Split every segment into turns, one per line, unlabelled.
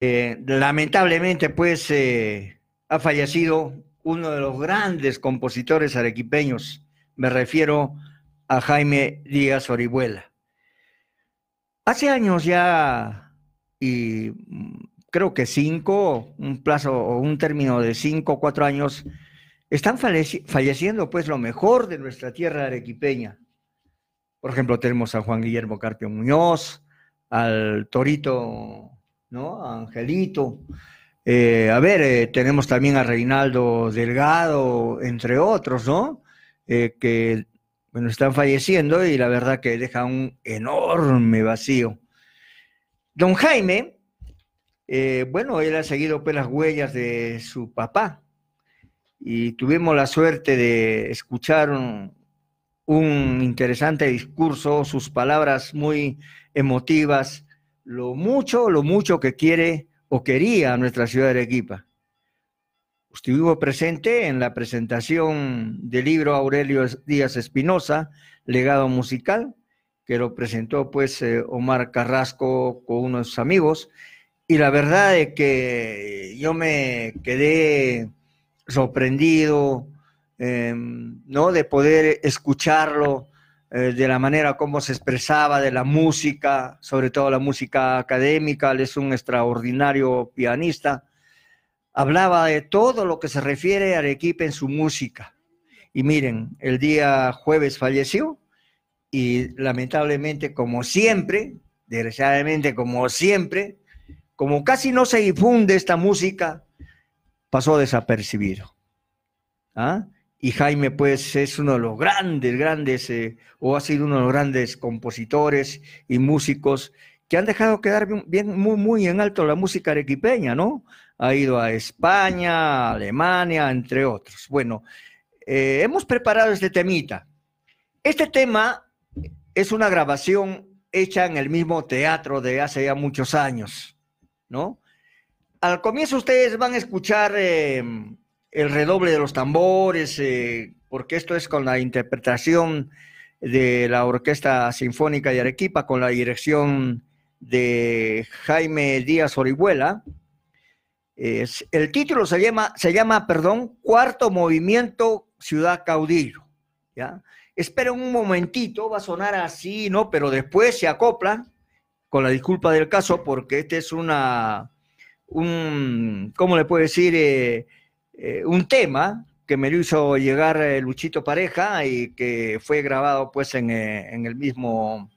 Eh, lamentablemente, pues, eh, ha fallecido uno de los grandes compositores arequipeños. Me refiero a Jaime Díaz Orihuela. Hace años ya, y creo que cinco, un plazo o un término de cinco o cuatro años, están falleciendo pues lo mejor de nuestra tierra arequipeña. Por ejemplo, tenemos a Juan Guillermo Carpio Muñoz, al Torito ¿no? Angelito. Eh, a ver, eh, tenemos también a Reinaldo Delgado, entre otros, ¿no? Eh, que, bueno, están falleciendo y la verdad que deja un enorme vacío. Don Jaime, bueno, él ha seguido pues, las huellas de su papá y tuvimos la suerte de escuchar un interesante discurso, sus palabras muy emotivas, lo mucho, lo mucho que quiere o quería nuestra ciudad de Arequipa. Estuvo presente en la presentación del libro Aurelio Díaz Espinosa, Legado Musical, que lo presentó pues eh, Omar Carrasco con unos amigos, y la verdad es que yo me quedé sorprendido, em, ¿no? De poder escucharlo, eh, de la manera como se expresaba de la música, sobre todo la música académica, él es un extraordinario pianista, hablaba de todo lo que se refiere a Arequipa en su música. Y miren, el día jueves falleció y lamentablemente, como siempre, desgraciadamente como siempre, como casi no se difunde esta música, pasó desapercibido. ¿Ah? Y Jaime pues es uno de los grandes, grandes, eh, o ha sido uno de los grandes compositores y músicos que han dejado quedar bien, muy, muy en alto la música arequipeña, ¿no? Ha ido a España, a Alemania, entre otros. Bueno, eh, hemos preparado este temita. Este tema es una grabación hecha en el mismo teatro de hace ya muchos años, ¿no? Al comienzo ustedes van a escuchar... Eh, el redoble de los tambores, eh, porque esto es con la interpretación de la Orquesta Sinfónica de Arequipa, con la dirección de Jaime Díaz Orihuela. el título se llama, se llama, perdón, Cuarto Movimiento Ciudad Caudillo. ¿ya? Espera un momentito, va a sonar así, ¿no? Pero después se acopla, con la disculpa del caso, porque este es una, un, ¿cómo le puedo decir? Eh, eh, un tema que me lo hizo llegar eh, Luchito Pareja y que fue grabado pues en, eh, en, el mismo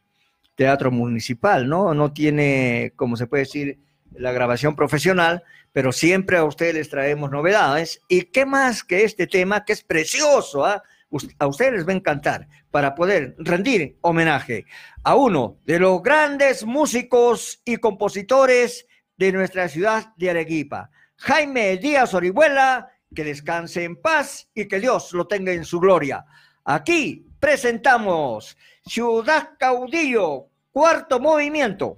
teatro municipal, ¿no? No tiene, como se puede decir, la grabación profesional, pero siempre a ustedes les traemos novedades. ¿Y qué más que este tema que es precioso? ¿ah? A ustedes les va a encantar para poder rendir homenaje a uno de los grandes músicos y compositores de nuestra ciudad de Arequipa, Jaime Díaz Orihuela, que descanse en paz y que Dios lo tenga en su gloria. Aquí presentamos Ciudad Caudillo, cuarto movimiento.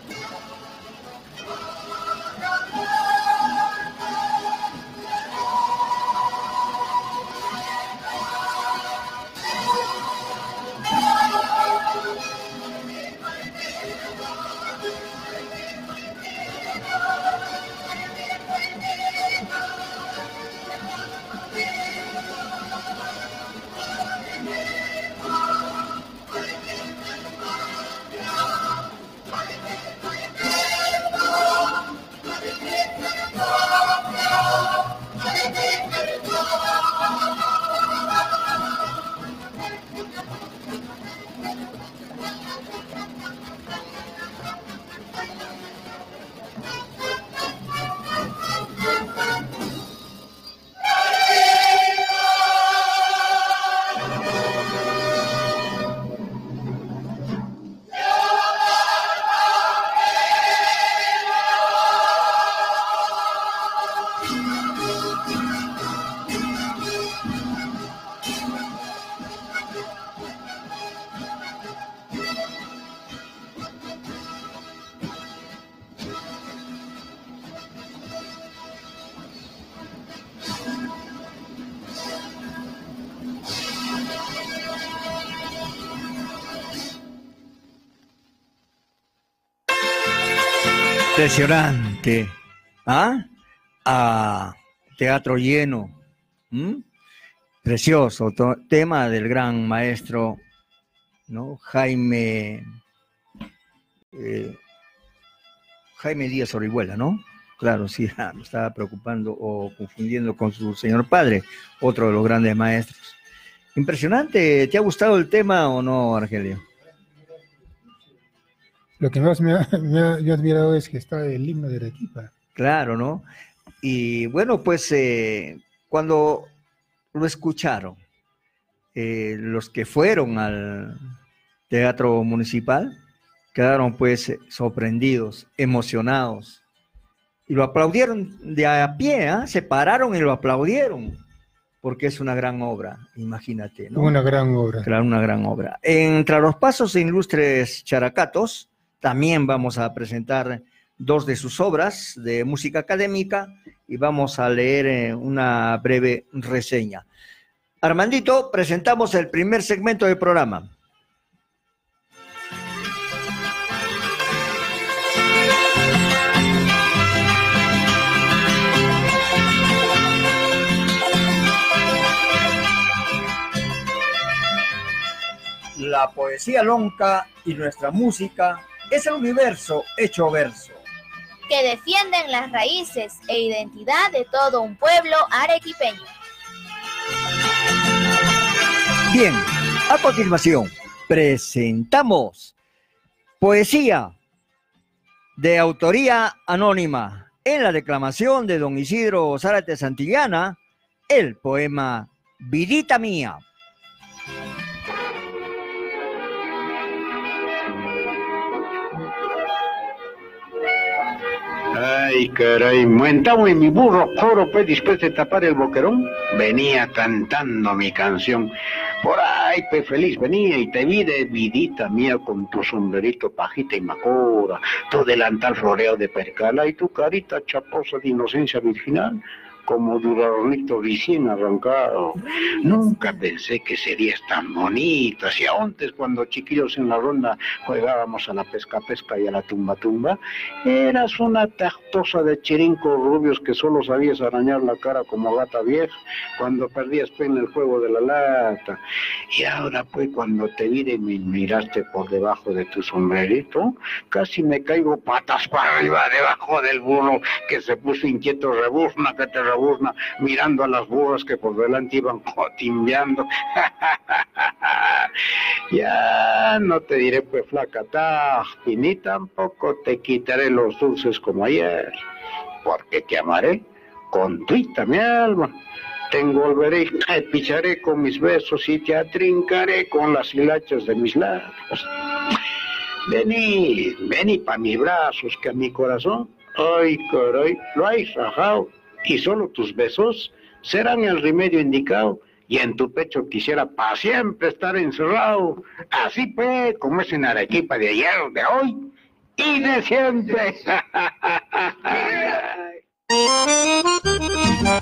Impresionante. ¿Ah? A teatro lleno. Precioso. tema del gran maestro, ¿no? Jaime. Eh, Jaime Díaz Orihuela, ¿no? Claro, sí, me estaba preocupando o confundiendo con su señor padre, otro de los grandes maestros. Impresionante. ¿Te ha gustado el tema o no, Argelio?
Lo que más me ha, admirado es que está el himno de Arequipa.
Claro, ¿no? Y bueno, pues eh, cuando lo escucharon, eh, los que fueron al teatro municipal quedaron pues sorprendidos, emocionados. Y lo aplaudieron de a pie, ¿ah? se pararon y lo aplaudieron porque es una gran obra, imagínate. ¿no?
Una gran obra.
Claro, una gran obra. Entre los pasos de ilustres characatos, también vamos a presentar dos de sus obras de música académica y vamos a leer eh, una breve reseña. Armandito, presentamos el primer segmento del programa. la poesía lonca y nuestra música es el universo hecho verso.
Que defienden las raíces e identidad de todo un pueblo arequipeño.
Bien, a continuación presentamos poesía de autoría anónima en la declamación de don Isidro Zárate Santillana, el poema Vidita Mía.
Ay, caray, montado en mi burro coro, pues después de tapar el boquerón, venía cantando mi canción. Por ahí, pues feliz venía y te vi de vidita mía con tu sombrerito pajita y macora, tu delantal floreo de percala y tu carita chaposa de inocencia virginal como duraznitos recién arrancado. Nunca pensé que serías tan bonita. Si antes cuando chiquillos en la ronda jugábamos a la pesca pesca y a la tumba tumba, eras una tactosa de chirincos rubios que solo sabías arañar la cara como gata vieja cuando perdías en el juego de la lata. Y ahora pues cuando te vi y me miraste por debajo de tu sombrerito, casi me caigo patas para arriba debajo del burro que se puso inquieto rebuzna que te mirando a las burras que por delante iban cotimbeando. ya no te diré pues flaca y ni tampoco te quitaré los dulces como ayer, porque te amaré con tuita mi alma. Te envolveré, te picharé con mis besos y te atrincaré con las hilachas de mis labios. Vení, vení pa' mis brazos, que a mi corazón, ay caray, lo hay rajado y solo tus besos serán el remedio indicado y en tu pecho quisiera para siempre estar encerrado. Así pues, como es en Arequipa de ayer, de hoy y de siempre.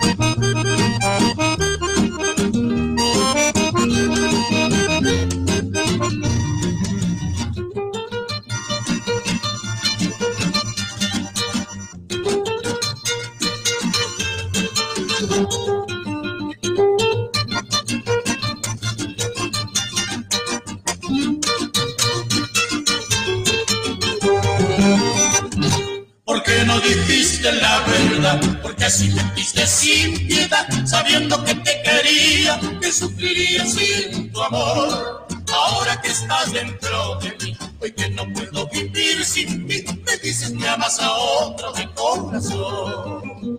porque así mentiste sin piedad, sabiendo que te quería, que sufriría sin tu amor. Ahora que estás dentro de mí, hoy que no puedo vivir sin ti, me dices que amas a otro de corazón.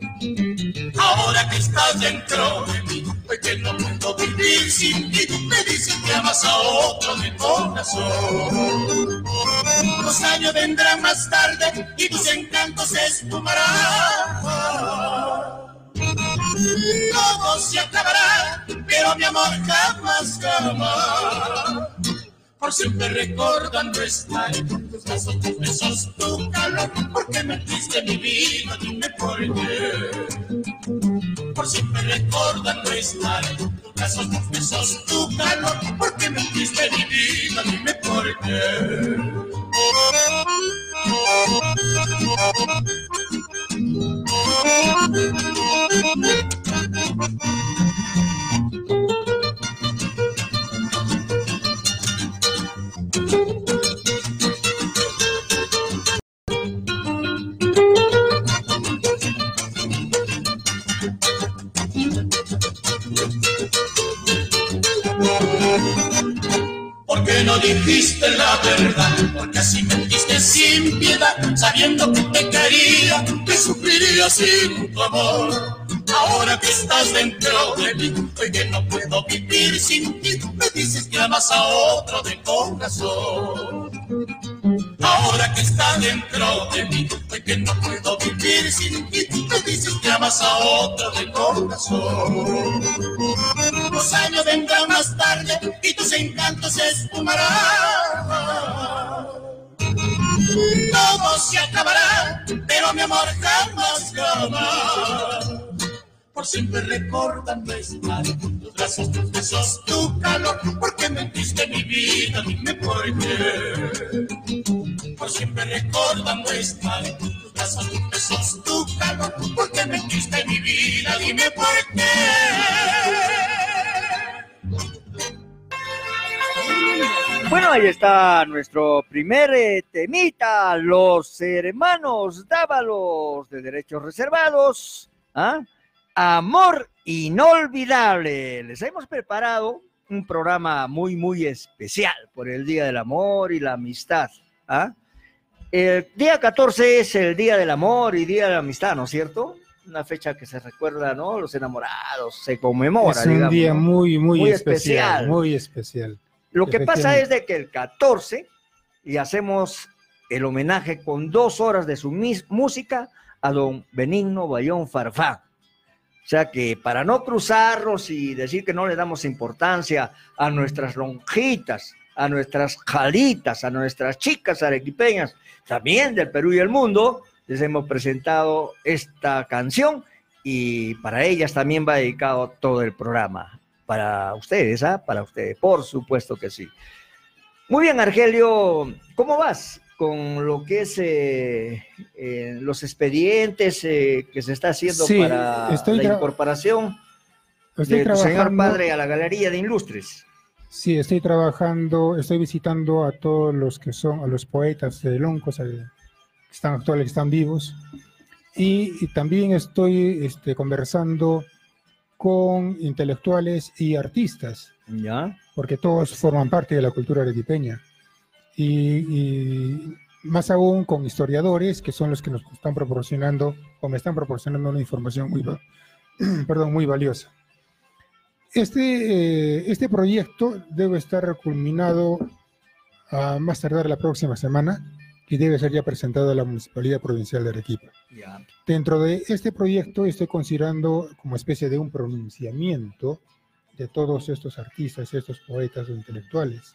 Ahora que estás dentro de mí, hoy que no puedo vivir sin ti, me dices que amas a otro de corazón. Los años vendrán más tarde y tus encantos se esfumarán. Todo se acabará, pero mi amor jamás, jamás por siempre recordando estar en tus brazos, tus besos, tu calor, porque me diste mi vida, dime por qué. Por siempre recordando estar tus brazos, tus besos, tu calor, porque me diste mi vida, dime por qué. Sufriría sin tu amor. Ahora que estás dentro de mí, hoy que no puedo vivir sin ti, me dices que amas a otro de corazón. Ahora que estás dentro de mí, hoy que no puedo vivir sin ti, me dices que amas a otro de corazón. Los años vendrán más tarde y tus encantos se esfumarán. Todo se acabará, pero mi amor jamás, jamás. Por siempre recordando estar tus brazos, tus besos, tu calor. Porque mentiste mi vida, dime por qué. Por siempre recordando estar tus brazos, tus besos, tu calor. Porque mentiste mi vida, dime por qué.
Bueno, ahí está nuestro primer eh, temita, los hermanos Dávalos de Derechos Reservados. ¿ah? Amor inolvidable. Les hemos preparado un programa muy, muy especial por el Día del Amor y la Amistad. ¿ah? El día 14 es el Día del Amor y Día de la Amistad, ¿no es cierto? Una fecha que se recuerda, ¿no? Los enamorados, se conmemora.
es un
digamos,
día
¿no?
muy, muy,
Muy
especial,
especial.
Muy especial.
Lo que pasa es de que el 14 y hacemos el homenaje con dos horas de su mis- música a don Benigno Bayón Farfán. O sea que para no cruzarlos y decir que no le damos importancia a nuestras lonjitas, a nuestras jalitas, a nuestras chicas arequipeñas, también del Perú y el mundo, les hemos presentado esta canción y para ellas también va dedicado todo el programa. Para ustedes, ¿ah? Para ustedes, por supuesto que sí. Muy bien, Argelio, ¿cómo vas con lo que es eh, eh, los expedientes eh, que se está haciendo
Sí,
para la incorporación
Estoy
de señor padre a la Galería de Ilustres?
Sí, estoy trabajando, estoy visitando a todos los que son, a los poetas de Loncos, que están actuales, que están vivos. Y, y también estoy este, conversando con intelectuales y artistas,
¿Ya?
porque todos forman parte de la cultura arequipeña. Y, y más aún con historiadores, que son los que nos están proporcionando, o me están proporcionando una información muy, perdón, muy valiosa. Este, eh, este proyecto debe estar culminado a más tardar la próxima semana y debe ser ya presentado a la Municipalidad Provincial de Arequipa. Dentro de este proyecto estoy considerando como especie de un pronunciamiento de todos estos artistas, estos poetas o intelectuales,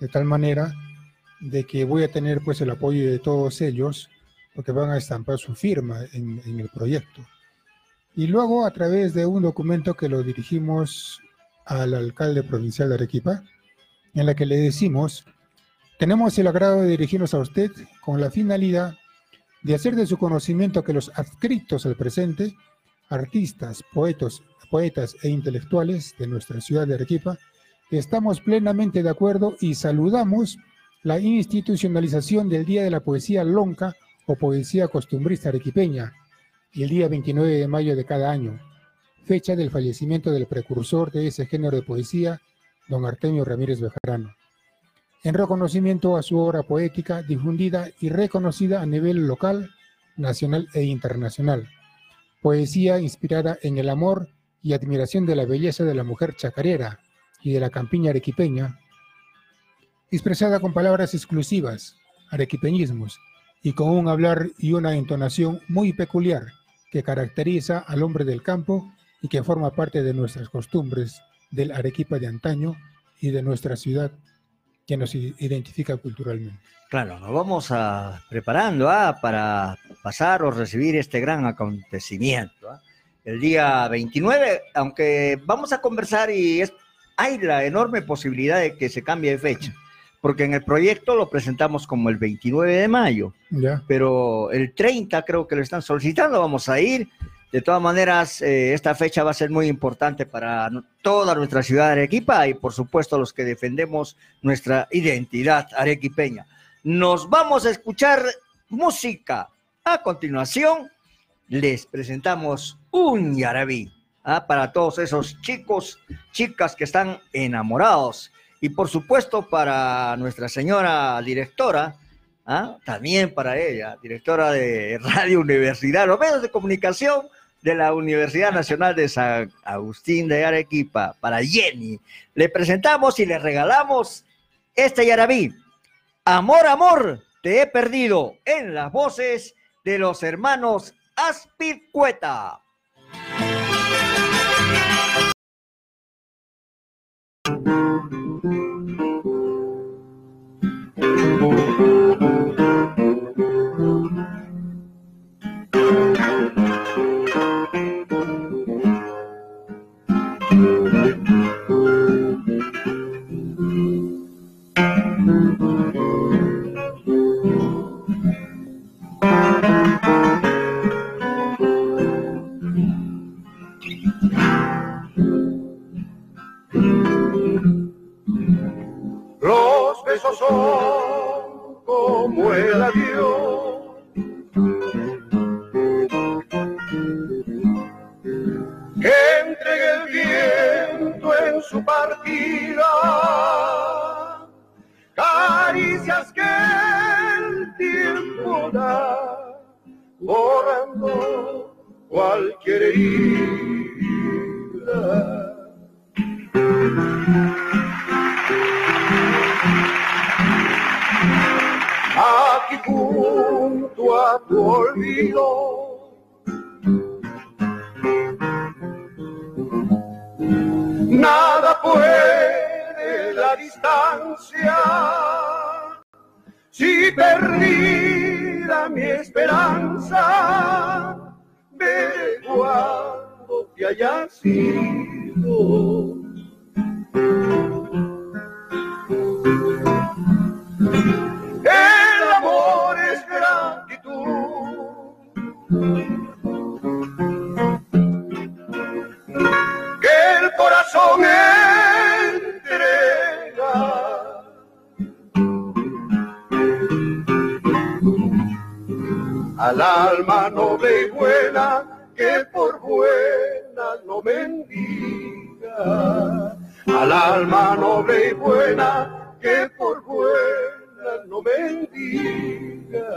de tal manera de que voy a tener pues el apoyo de todos ellos, porque van a estampar su firma en, en el proyecto. Y luego a través de un documento que lo dirigimos al alcalde provincial de Arequipa, en la que le decimos, tenemos el agrado de dirigirnos a usted con la finalidad de hacer de su conocimiento que los adscritos al presente, artistas, poetos, poetas e intelectuales de nuestra ciudad de Arequipa, estamos plenamente de acuerdo y saludamos la institucionalización del Día de la Poesía Lonca o Poesía Costumbrista Arequipeña, el día 29 de mayo de cada año, fecha del fallecimiento del precursor de ese género de poesía, don Artemio Ramírez Bejarano en reconocimiento a su obra poética difundida y reconocida a nivel local, nacional e internacional. Poesía inspirada en el amor y admiración de la belleza de la mujer chacarera y de la campiña arequipeña, expresada con palabras exclusivas, arequipeñismos, y con un hablar y una entonación muy peculiar que caracteriza al hombre del campo y que forma parte de nuestras costumbres del Arequipa de antaño y de nuestra ciudad que nos identifica culturalmente.
Claro, nos vamos a, preparando ah, para pasar o recibir este gran acontecimiento. ah. El día 29, aunque vamos a conversar y es, hay la enorme posibilidad de que se cambie de fecha, porque en el proyecto lo presentamos como el 29 de mayo,
Ya.
pero el 30 creo que lo están solicitando, vamos a ir. De todas maneras, eh, esta fecha va a ser muy importante para toda nuestra ciudad de Arequipa y por supuesto los que defendemos nuestra identidad arequipeña. Nos vamos a escuchar música. A continuación, les presentamos un yarabí ¿ah? para todos esos chicos, chicas que están enamorados. Y por supuesto para nuestra señora directora, ¿ah? también para ella, directora de Radio Universidad, los medios de comunicación de la Universidad Nacional de San Agustín de Arequipa, para Jenny. Le presentamos y le regalamos este yarabí. Amor, amor, te he perdido en las voces de los hermanos Aspircueta.
Son como el adiós. Que entrega el viento en su partida. Caricias que el tiempo da, borrando cualquier herida. Tu olvido. Nada puede la distancia, si perdida mi esperanza, veré cuando te haya sido. Al alma noble y buena que por buena no mendiga. Al alma noble y buena que por buena no mendiga.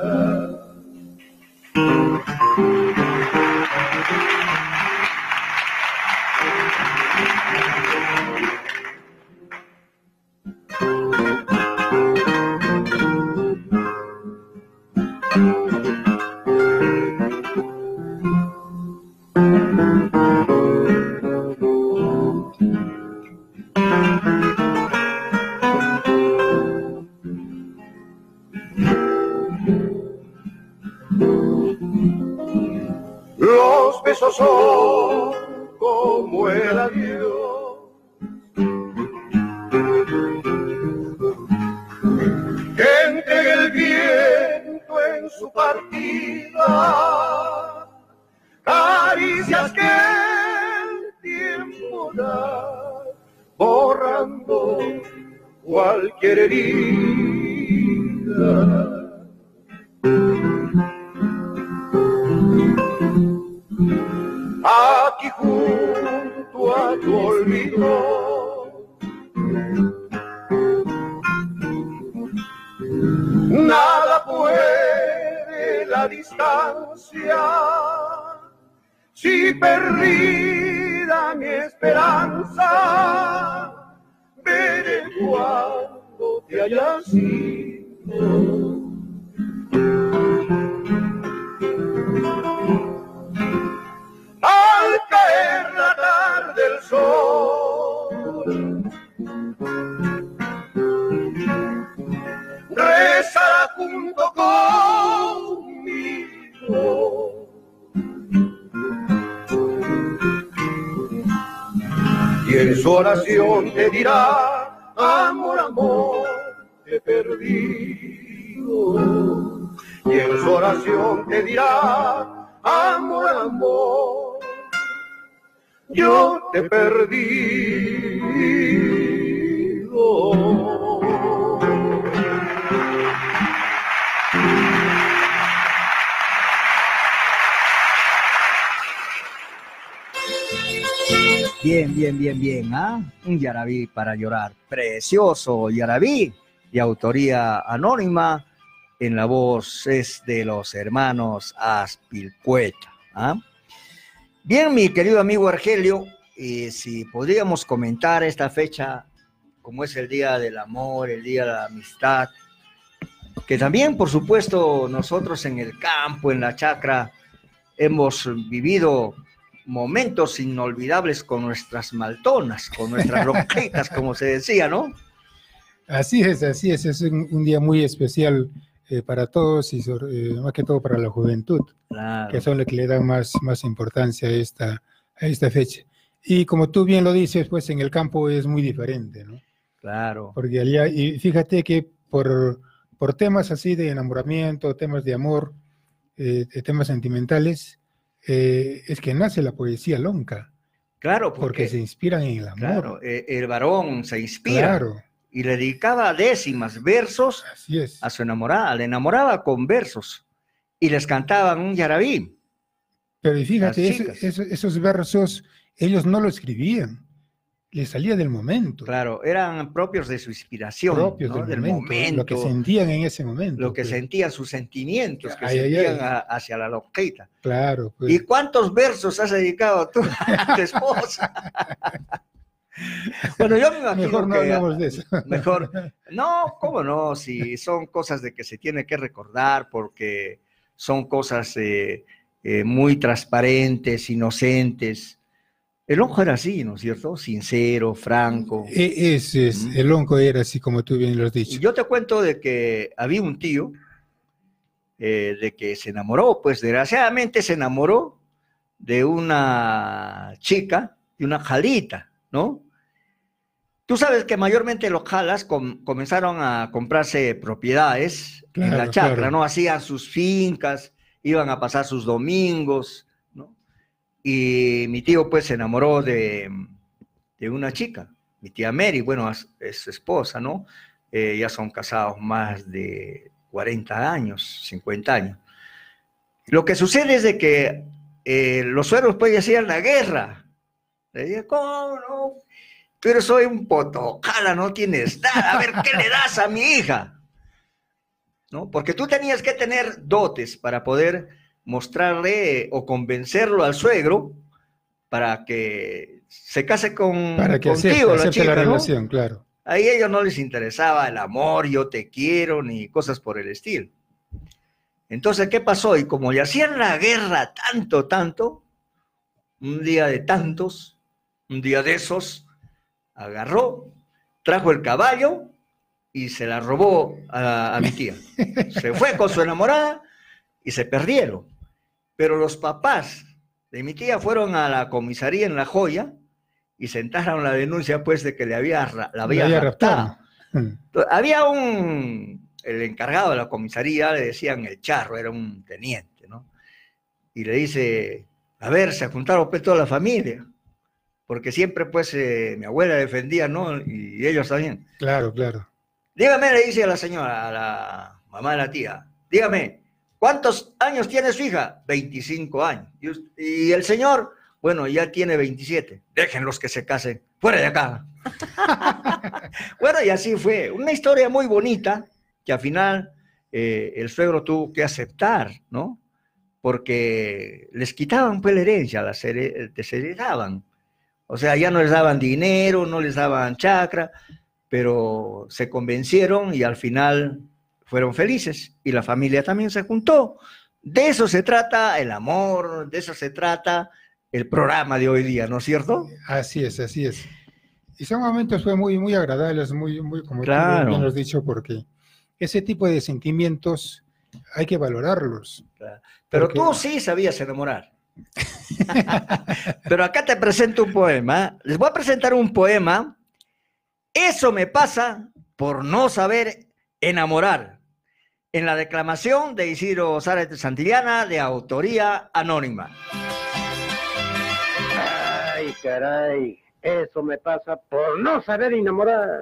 Los En su oración te dirá, amor, amor, te he perdido. Y en su oración te dirá, amor, amor, yo te he
Bien, bien, bien, bien. ¿ah? Un yarabí para llorar. Precioso yarabí de autoría anónima en la voz es de los hermanos Aspilcueta. ¿ah? Bien, mi querido amigo Argelio, y si podríamos comentar esta fecha como es el Día del Amor, el Día de la Amistad, que también, por supuesto, nosotros en el campo, en la chacra, hemos vivido momentos inolvidables con nuestras maltonas, con nuestras roquitas, como se decía, ¿no?
Así es, así es, es un, día muy especial eh, para todos y eh, más que todo para la juventud, que son los que le dan más, más importancia a esta, a esta fecha. Y como tú bien lo dices, pues en el campo es muy diferente, ¿no?
Claro.
Porque allá, y fíjate que por, por temas así de enamoramiento, temas de amor, eh, temas sentimentales, eh, es que nace la poesía lonca.
Claro,
porque, se inspiran en el amor.
Claro, eh, el varón se inspira. Y le dedicaba décimas, versos a su enamorada. Le enamoraba con versos y les cantaban un yarabí.
Pero fíjate, esos versos ellos no lo escribían le salía del momento.
Claro, eran propios de su inspiración,
propios del, momento, Lo que sentían en ese momento.
Lo que pues. sentían, sus sentimientos que sentían hacia la loquita.
Claro.
Pues. ¿Y cuántos versos has dedicado tú a tu esposa? bueno, yo me imagino
Mejor no hablamos de eso.
Mejor, no, cómo no, si son cosas de que se tiene que recordar porque son cosas eh, eh, muy transparentes, inocentes, el onco era así, ¿no es cierto? Sincero, franco.
E, ese es, el onco era así como tú bien lo has dicho.
yo te cuento de que había un tío eh, de que se enamoró, pues desgraciadamente se enamoró de una chica, de una jalita, ¿no? Tú sabes que mayormente los jalas comenzaron a comprarse propiedades en la chacra, ¿no? Hacían sus fincas, iban a pasar sus domingos, y mi tío pues se enamoró de, una chica, mi tía Mary, bueno, es, su esposa, ¿no? Eh, ya son casados más de 40 años, 50 años. Lo que sucede es de que eh, los sueros pues hacían la guerra. Le dije, ¿cómo no? Pero soy un potocala, no tienes nada. A ver, ¿qué le das a mi hija? ¿No? Porque tú tenías que tener dotes para poder mostrarle o convencerlo al suegro para que se case con
para que
contigo,
la, chica, la relación, claro.
Ahí a ellos no les interesaba el amor, yo te quiero, ni cosas por el estilo. Entonces, ¿qué pasó? Y como le hacían la guerra tanto, tanto, un día de tantos, un día de esos, agarró, trajo el caballo y se la robó a mi tía. Se fue con su enamorada y se perdieron. Pero los papás de mi tía fueron a la comisaría en La Joya y sentaron la denuncia pues de que le había, la había, raptado. Mm. había un, el encargado de la comisaría, le decían el charro, era un teniente, ¿no? Y le dice, a ver, se juntaron pues toda la familia, porque siempre pues eh, mi abuela defendía, ¿no? Y ellos también.
Claro, claro.
Dígame, le dice a la señora, a la mamá de la tía, dígame, ¿Cuántos años tiene su hija? 25 años. Y, el señor, bueno, ya tiene 27. Déjenlos que se casen. Fuera de acá. bueno, y así fue. Una historia muy bonita que al final eh, el suegro tuvo que aceptar, ¿no? Porque les quitaban pues la herencia, las desheredaban. O sea, ya no les daban dinero, no les daban chacra, pero se convencieron y al final fueron felices y la familia también se juntó. De eso se trata el amor, de eso se trata el programa de hoy día, ¿no es cierto?
Así es, así es. Y son momentos fue muy, muy agradables, muy, muy, como claro. tú has dicho, porque ese tipo de sentimientos hay que valorarlos.
Pero tú sí sabías enamorar. Pero acá te presento un poema. Les voy a presentar un poema. Eso me pasa por no saber Enamorar, en la declamación de Isidro Zárate Santillana de autoría anónima.
Ay, caray, eso me pasa por no saber enamorar.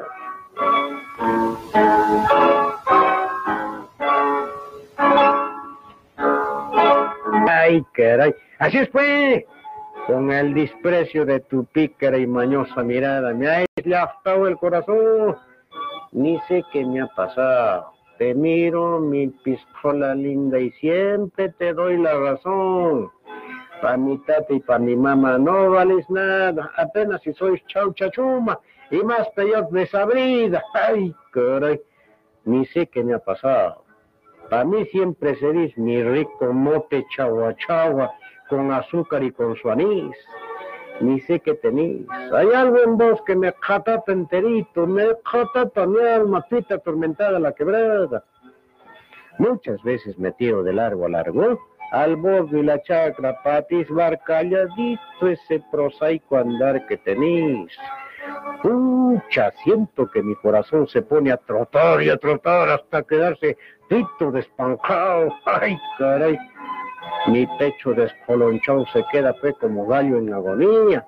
Ay, caray, así es pues, con el desprecio de tu pícara y mañosa mirada, me ha aplastado el corazón. Ni sé qué me ha pasado. Te miro, mi pistola linda, y siempre te doy la razón. Para mi tata y para mi mamá no vales nada, apenas si sois chaucha chuma y más peor desabrida. Ay, caray, ni sé qué me ha pasado. Para mí siempre serís mi rico mote chagua chagua con azúcar y con su anís. Ni sé qué tenéis. Hay algo en vos que me catata enterito, me catata mi alma, pita atormentada la quebrada. Muchas veces me tiro de largo a largo al borde y la chacra atisbar calladito ese prosaico andar que tenéis. Pucha, siento que mi corazón se pone a trotar y a trotar hasta quedarse tito despanjado. Ay, caray. Mi pecho despolonchado se queda fe como gallo en agonía.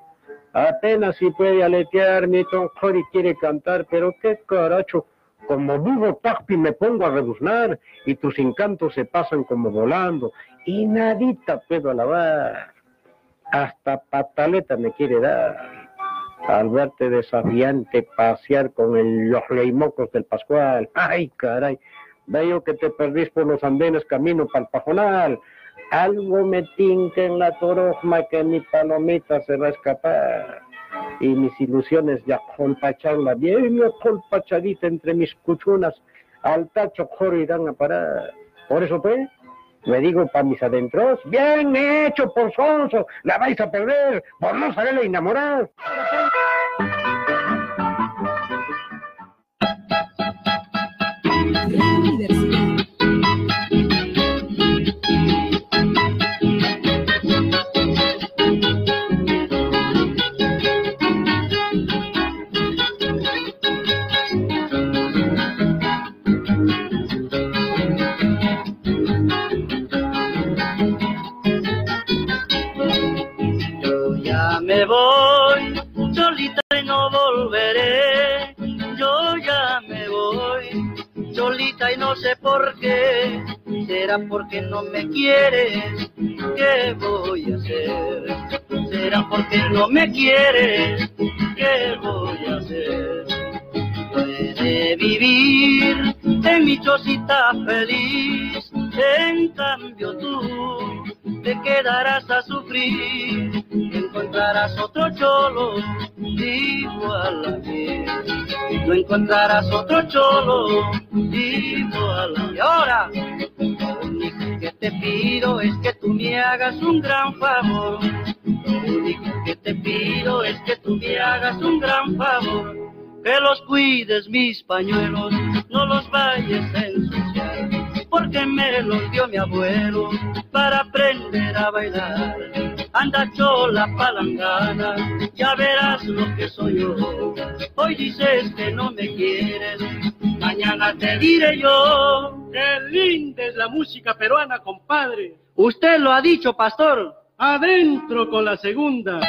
Apenas si puede aletear, mi tonjori quiere cantar, pero qué caracho. Como burro papi me pongo a rebuznar y tus encantos se pasan como volando y nadita puedo alabar. Hasta pataleta me quiere dar. Al verte desafiante pasear con los leimocos del Pascual. Ay, caray. Veo que te perdís por los andenes camino para el pajonal. Algo me tinca en la torojma que mi palomita se va a escapar. Y mis ilusiones ya colpacharla bien colpachadita entre mis cuchunas, al tacho joro irán a parar. Por eso, pues, me digo para mis adentros, bien hecho por sonso, la vais a perder, por no saberle enamorar.
Será porque no me quieres. ¿Qué voy a hacer? Será porque no me quieres. ¿Qué voy a hacer? Puede vivir en mi chocita feliz. En cambio tú te quedarás a sufrir, encontrarás otro cholo igual a mí. No encontrarás otro cholo igual a mí. Ahora, que te pido es que tú me hagas un gran favor. Lo único que te pido es que tú me hagas un gran favor. Que los cuides mis pañuelos, no los vayas a ensuciar porque me los dio mi abuelo para aprender a bailar. Anda chola palangana, ya verás lo que soy yo. Hoy dices que no me quieres, mañana te diré yo.
Qué linda es la música peruana, compadre.
Usted lo ha dicho, pastor.
Adentro con la segunda.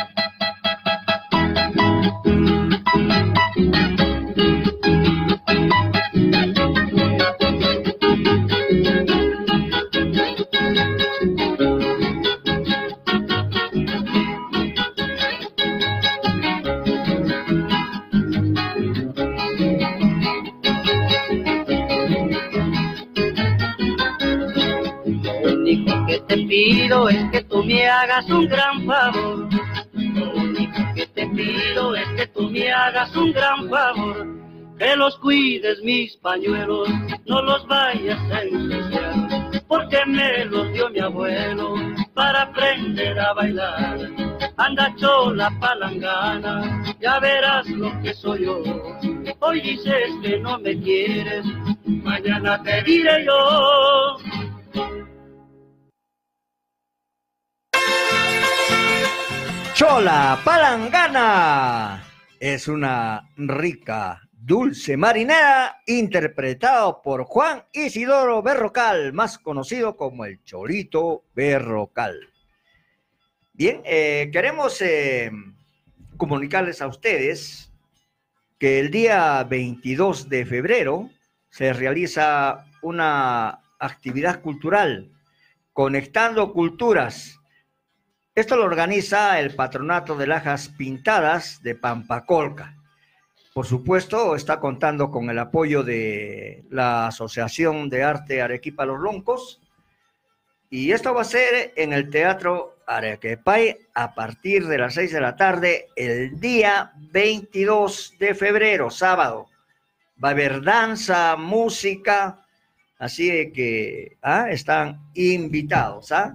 Pido es que tú me hagas un gran favor. Lo único que te pido es que tú me hagas un gran favor. Que los cuides mis pañuelos, no los vayas a ensuciar. Porque me los dio mi abuelo para aprender a bailar. Anda chola palangana, ya verás lo que soy yo. Hoy dices que no me quieres, mañana te diré yo.
Chola Palangana es una rica, Dulce Marinera, interpretado por Juan Isidoro Berrocal, más conocido como el Cholito Berrocal. Bien, eh, queremos eh, comunicarles a ustedes que el día 22 de febrero se realiza una actividad cultural, Conectando Culturas. Esto lo organiza el Patronato de Lajas Pintadas de Pampacolca. Por supuesto, está contando con el apoyo de la Asociación de Arte Arequipa Los Loncos. Y esto va a ser en el Teatro Arequipay a partir de las 6 de la tarde el día 22 de febrero, sábado. Va a haber danza, música, así que ah, están invitados. ¿ah?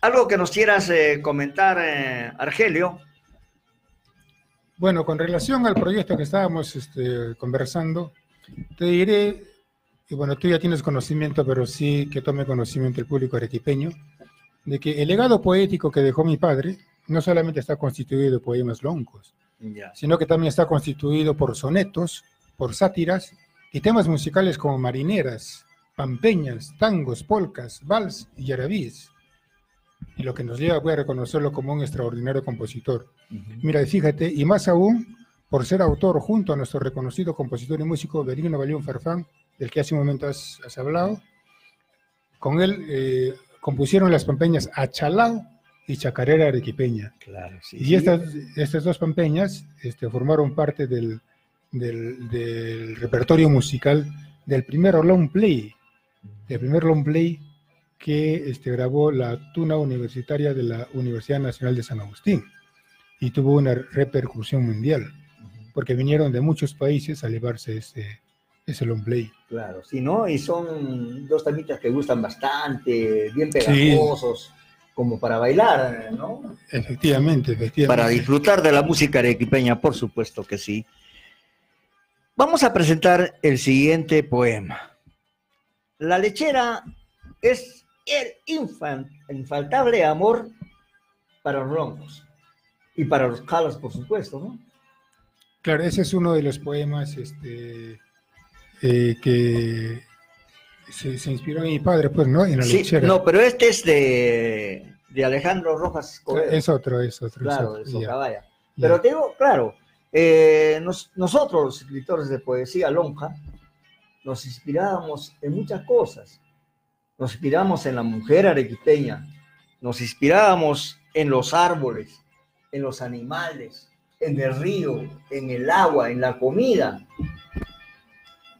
Algo que nos quieras eh, comentar, eh, Argelio.
Bueno, con relación al proyecto que estábamos este, conversando, te diré, y bueno, tú ya tienes conocimiento, pero sí que tome conocimiento el público arequipeño, de que el legado poético que dejó mi padre no solamente está constituido de poemas longos, sino que también está constituido por sonetos, por sátiras y temas musicales como marineras, pampeñas, tangos, polcas, vals y yarabíes. Y lo que nos lleva a reconocerlo como un extraordinario compositor. Mira, fíjate, y más aún por ser autor junto a nuestro reconocido compositor y músico Benigno Balión Farfán, del que hace un momento has, hablado. Con él eh, compusieron las pampeñas Achalao y Chacarera Arequipeña.
Claro, sí,
y estas, estas dos pampeñas este, formaron parte del, del, repertorio musical del primer long play, del primer long play que este, grabó la tuna universitaria de la Universidad Nacional de San Agustín y tuvo una repercusión mundial, porque vinieron de muchos países a llevarse ese, ese long play.
Claro, sí, ¿no? Y son dos tamitas que gustan bastante, bien pegajosos, como para bailar, ¿no?
Efectivamente, efectivamente.
Para disfrutar de la música arequipeña, por supuesto que sí. Vamos a presentar el siguiente poema. La lechera es el infaltable amor para los roncos y para los calos, por supuesto, ¿no?
Claro, ese es uno de los poemas este, eh, que se, inspiró en mi padre, pues, ¿no? En la
sí, No, pero este es de, de Alejandro Rojas
Es otro, es otro.
Claro, de Socabaya. Pero te digo, claro, eh, nosotros, los escritores de poesía lonja, nos inspirábamos en muchas cosas. Nos inspirábamos en la mujer arequipeña, nos inspirábamos en los árboles, en los animales, en el río, en el agua, en la comida.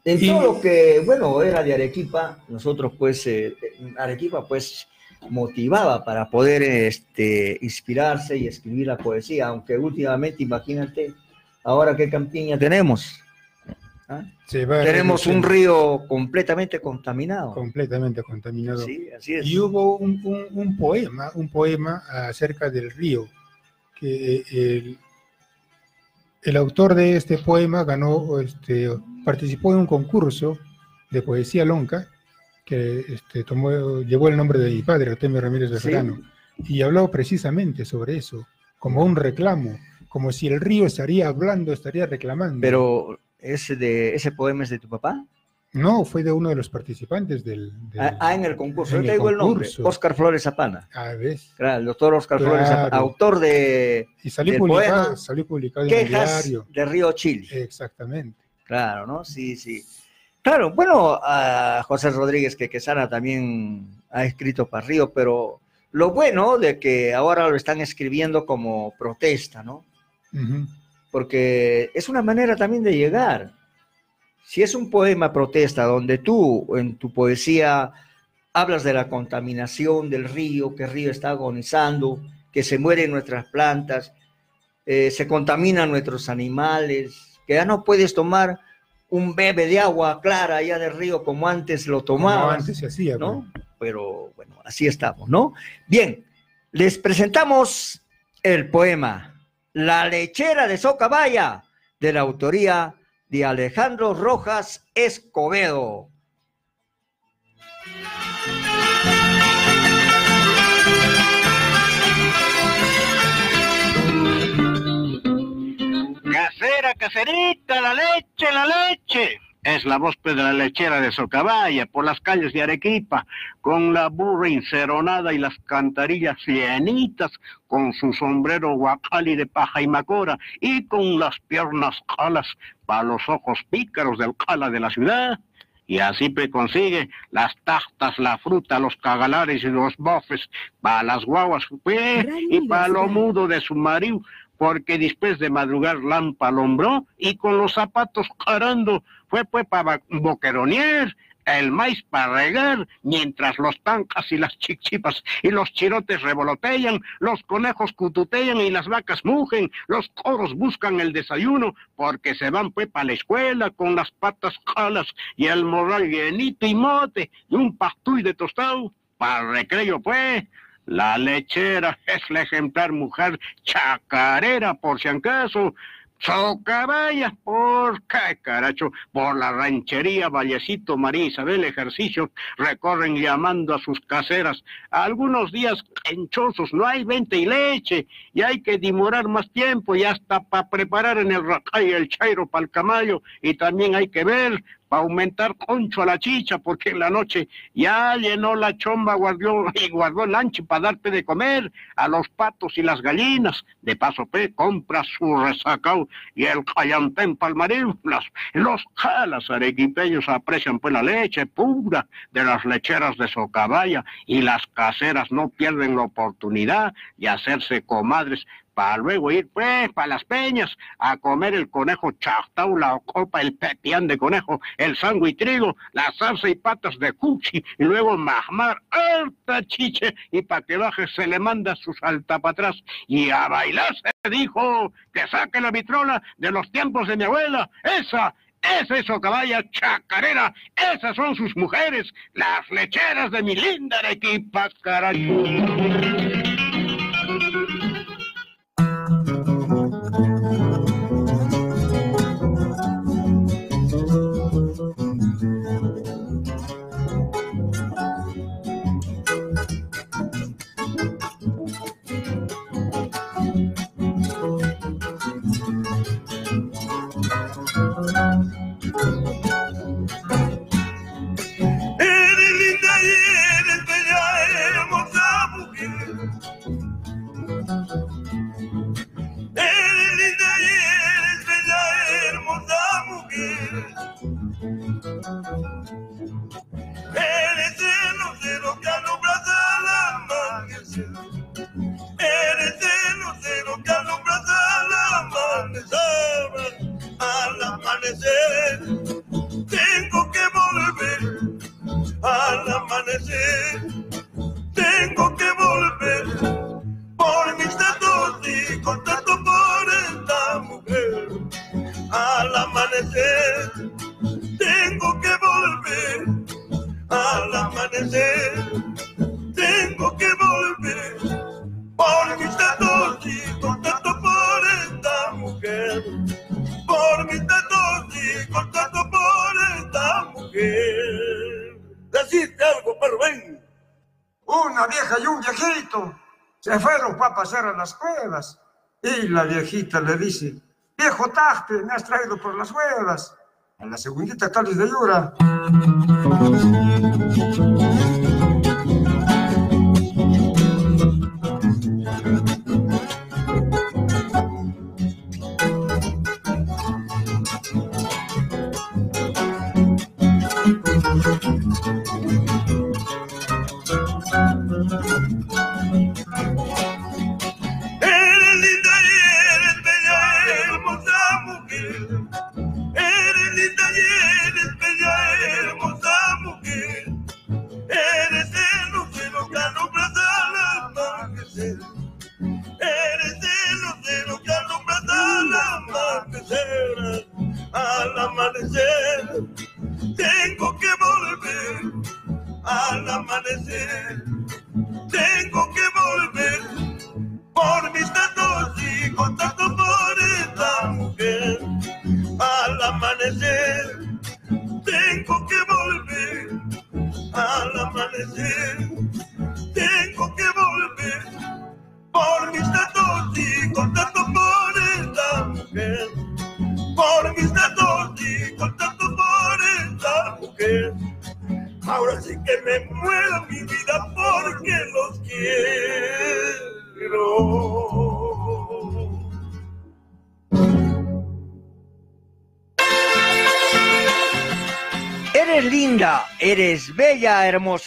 En todo lo que, bueno, era de Arequipa, nosotros pues, eh, Arequipa pues motivaba para poder este, inspirarse y escribir la poesía, aunque últimamente, imagínate, ahora qué campiña tenemos. ¿Ah? Tenemos un río completamente contaminado.
Completamente contaminado.
Sí, así es.
Y hubo un, un, poema, un poema acerca del río, que el, el autor de este poema ganó, este, participó en un concurso de poesía lonca que este, tomó, llevó el nombre de mi padre, Artemio Ramírez de Serrano, y habló precisamente sobre eso, como un reclamo, como si el río estaría hablando, estaría reclamando.
Pero ese, de, ese poema es de tu papá?
No, fue de uno de los participantes del...
ah, ah en el concurso. Yo te digo el nombre. Oscar Flores Zapana.
Ah, ¿ves?
Claro, el doctor Oscar Flores Zapana, autor de...
Y salió publicado, salió publicado en el diario.
de Río Chile.
Exactamente.
Claro, ¿no? Sí, sí. Claro, bueno, a José Rodríguez que Quesana también ha escrito para Río, pero lo bueno de que ahora lo están escribiendo como protesta, ¿no? Porque es una manera también de llegar si es un poema protesta donde tú en tu poesía hablas de la contaminación del río, que el río está agonizando, que se mueren nuestras plantas, eh, se contaminan nuestros animales, que ya no puedes tomar un bebé de agua clara allá del río como antes lo tomabas.
antes se hacía,
¿no? Pero bueno, así estamos, ¿no? Bien, les presentamos el poema La lechera de Socabaya, de la autoría de Alejandro Rojas Escobedo.
Casera, caserita, la leche, la
es la voz de la lechera de Socabaya por las calles de Arequipa, con la burra inceronada y las cantarillas llenitas, con su sombrero guacali de paja y macora y con las piernas calas para los ojos pícaros del cala de la ciudad. Y así consigue las tartas, la fruta, los cagalares y los bofes para las guaguas pues, y para lo mudo de su marido, porque después de madrugar lampa alombró y con los zapatos carando fue pues para boqueronier el maíz para regar, mientras los tancas y las chichipas y los chirotes revolotean, los conejos cututean y las vacas mugen, los coros buscan el desayuno, porque se van pues para la escuela con las patas calas y el morral llenito y mote y un pastuy de tostado. Para recreo pues, la lechera es la ejemplar mujer chacarera, por si acaso, Socabaya, por caracho, por la ranchería Vallecito María Isabel Ejercicio, recorren llamando a sus caseras. Algunos días enchosos, no hay venta y leche, y hay que demorar más tiempo, y hasta para preparar en el racay el chairo para el camallo, y también hay que ver para aumentar concho a la chicha, porque en la noche ya llenó la chomba y guardó el ancho para darte de comer a los patos y las gallinas. De paso, P compra su resacao y el callantén palmarín. Las, los jalas arequipeños aprecian pues la leche pura de las lecheras de Socabaya y las caseras no pierden la oportunidad de hacerse comadres para luego ir pues para las peñas a comer el conejo chartau, la copa, el pepián de conejo, el y trigo, la salsa y patas de cuchi, y luego mahmar alta chiche, y para que baje se le manda su salta para atrás, y a bailar se dijo que saque la vitrola de los tiempos de mi abuela, esa esa es caballa chacarera, esas son sus mujeres, las lecheras de mi linda Arequipa, caray.
A las cuevas. Y la viejita le dice, viejo Tajpe, me has traído por las cuevas. A la segundita cáliz de llora.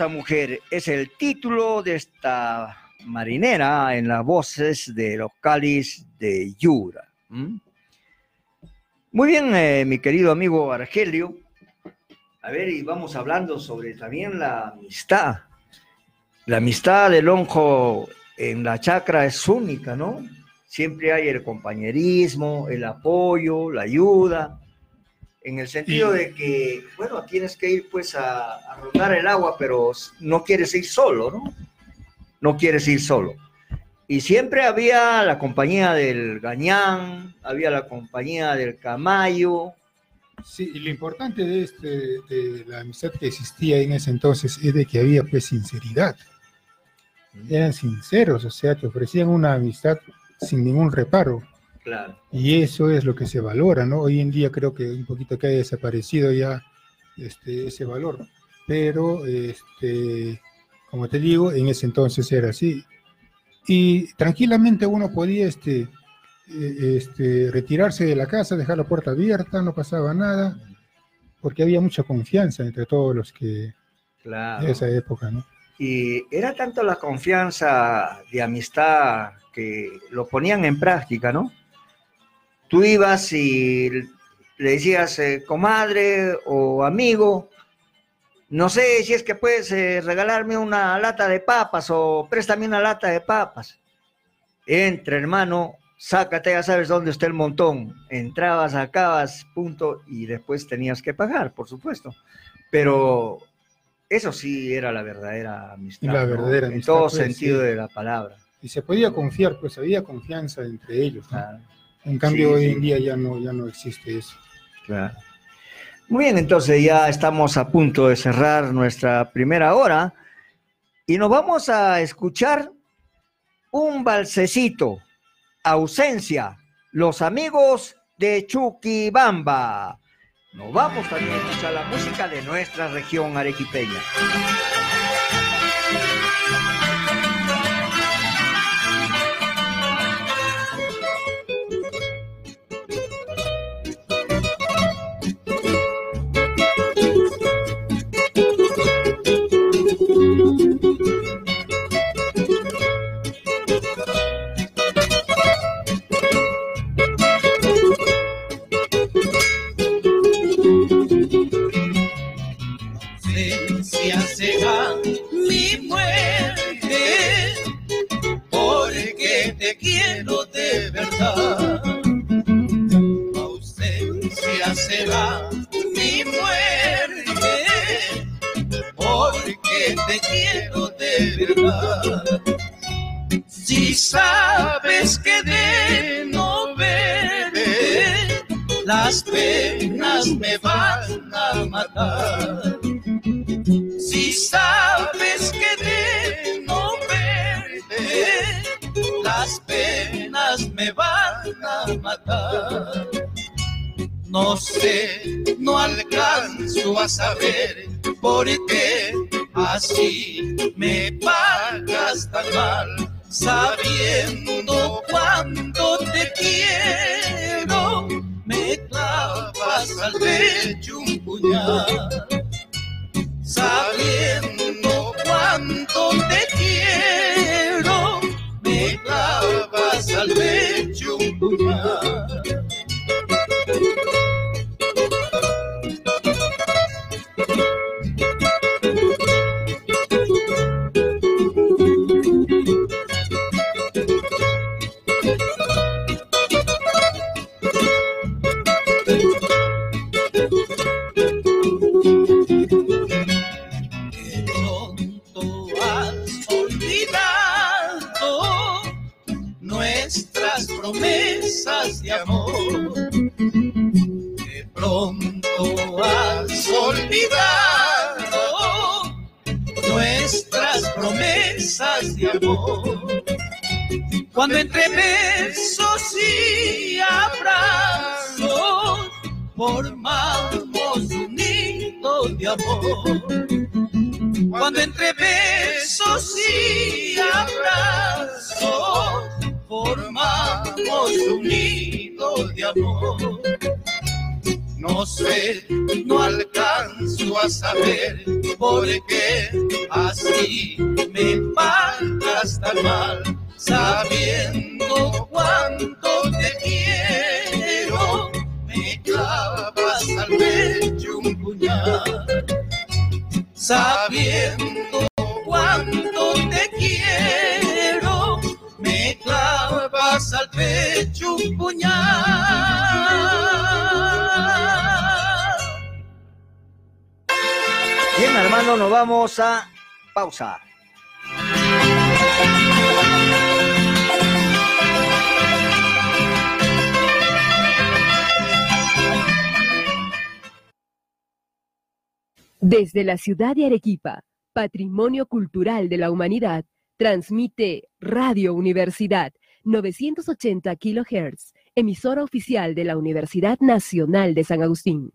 Mujer.
Es el título de esta marinera en las voces de los cáliz de Yura. Muy bien, eh, mi querido amigo Argelio. A ver, y vamos hablando sobre también la amistad. La amistad del lonjo en la chacra es única, ¿no? Siempre hay el compañerismo, el apoyo, la ayuda, en el sentido de que, bueno, tienes que ir pues a, a rodar el agua, pero no quieres ir solo, ¿no? No quieres ir solo. Y siempre había la compañía del gañán, había la compañía del camayo.
Sí, y lo importante de, este, de la amistad que existía en ese entonces es de que había pues sinceridad. Eran sinceros, o sea, te ofrecían una amistad sin ningún reparo.
Claro.
Y eso es lo que se valora, ¿no? Hoy en día creo que un poquito que ha desaparecido ya este, ese valor. Pero, este, como te digo, en ese entonces era así. Y tranquilamente uno podía este, eh, este, retirarse de la casa, dejar la puerta abierta, no pasaba nada, porque había mucha confianza entre todos los que
Claro.
de esa época, ¿no?
Y era tanto la confianza de amistad que lo ponían en práctica, ¿no? Tú ibas y le decías, eh, comadre o amigo, no sé si es que puedes eh, regalarme una lata de papas o préstame una lata de papas. Entra, hermano, sácate, ya sabes dónde está el montón. Entrabas, sacabas, punto, y después tenías que pagar, por supuesto. Pero eso sí era la verdadera amistad.
La
¿no?
verdadera
En
amistad,
todo
pues,
sentido
sí.
de la palabra.
Y se podía confiar, pues había confianza entre ellos, ¿no?
Claro,
En cambio,
Sí,
hoy
sí.
en día ya no, ya no existe eso.
claro. Muy bien, entonces ya estamos a punto de cerrar nuestra primera hora y nos vamos a escuchar un balsecito, ausencia, los amigos de Chuquibamba. Nos vamos también a escuchar la música de nuestra región arequipeña.
Saber por qué
pausa.
Desde la ciudad de Arequipa, Patrimonio Cultural de la Humanidad, transmite Radio Universidad 980 kHz, emisora oficial de la Universidad Nacional de San Agustín.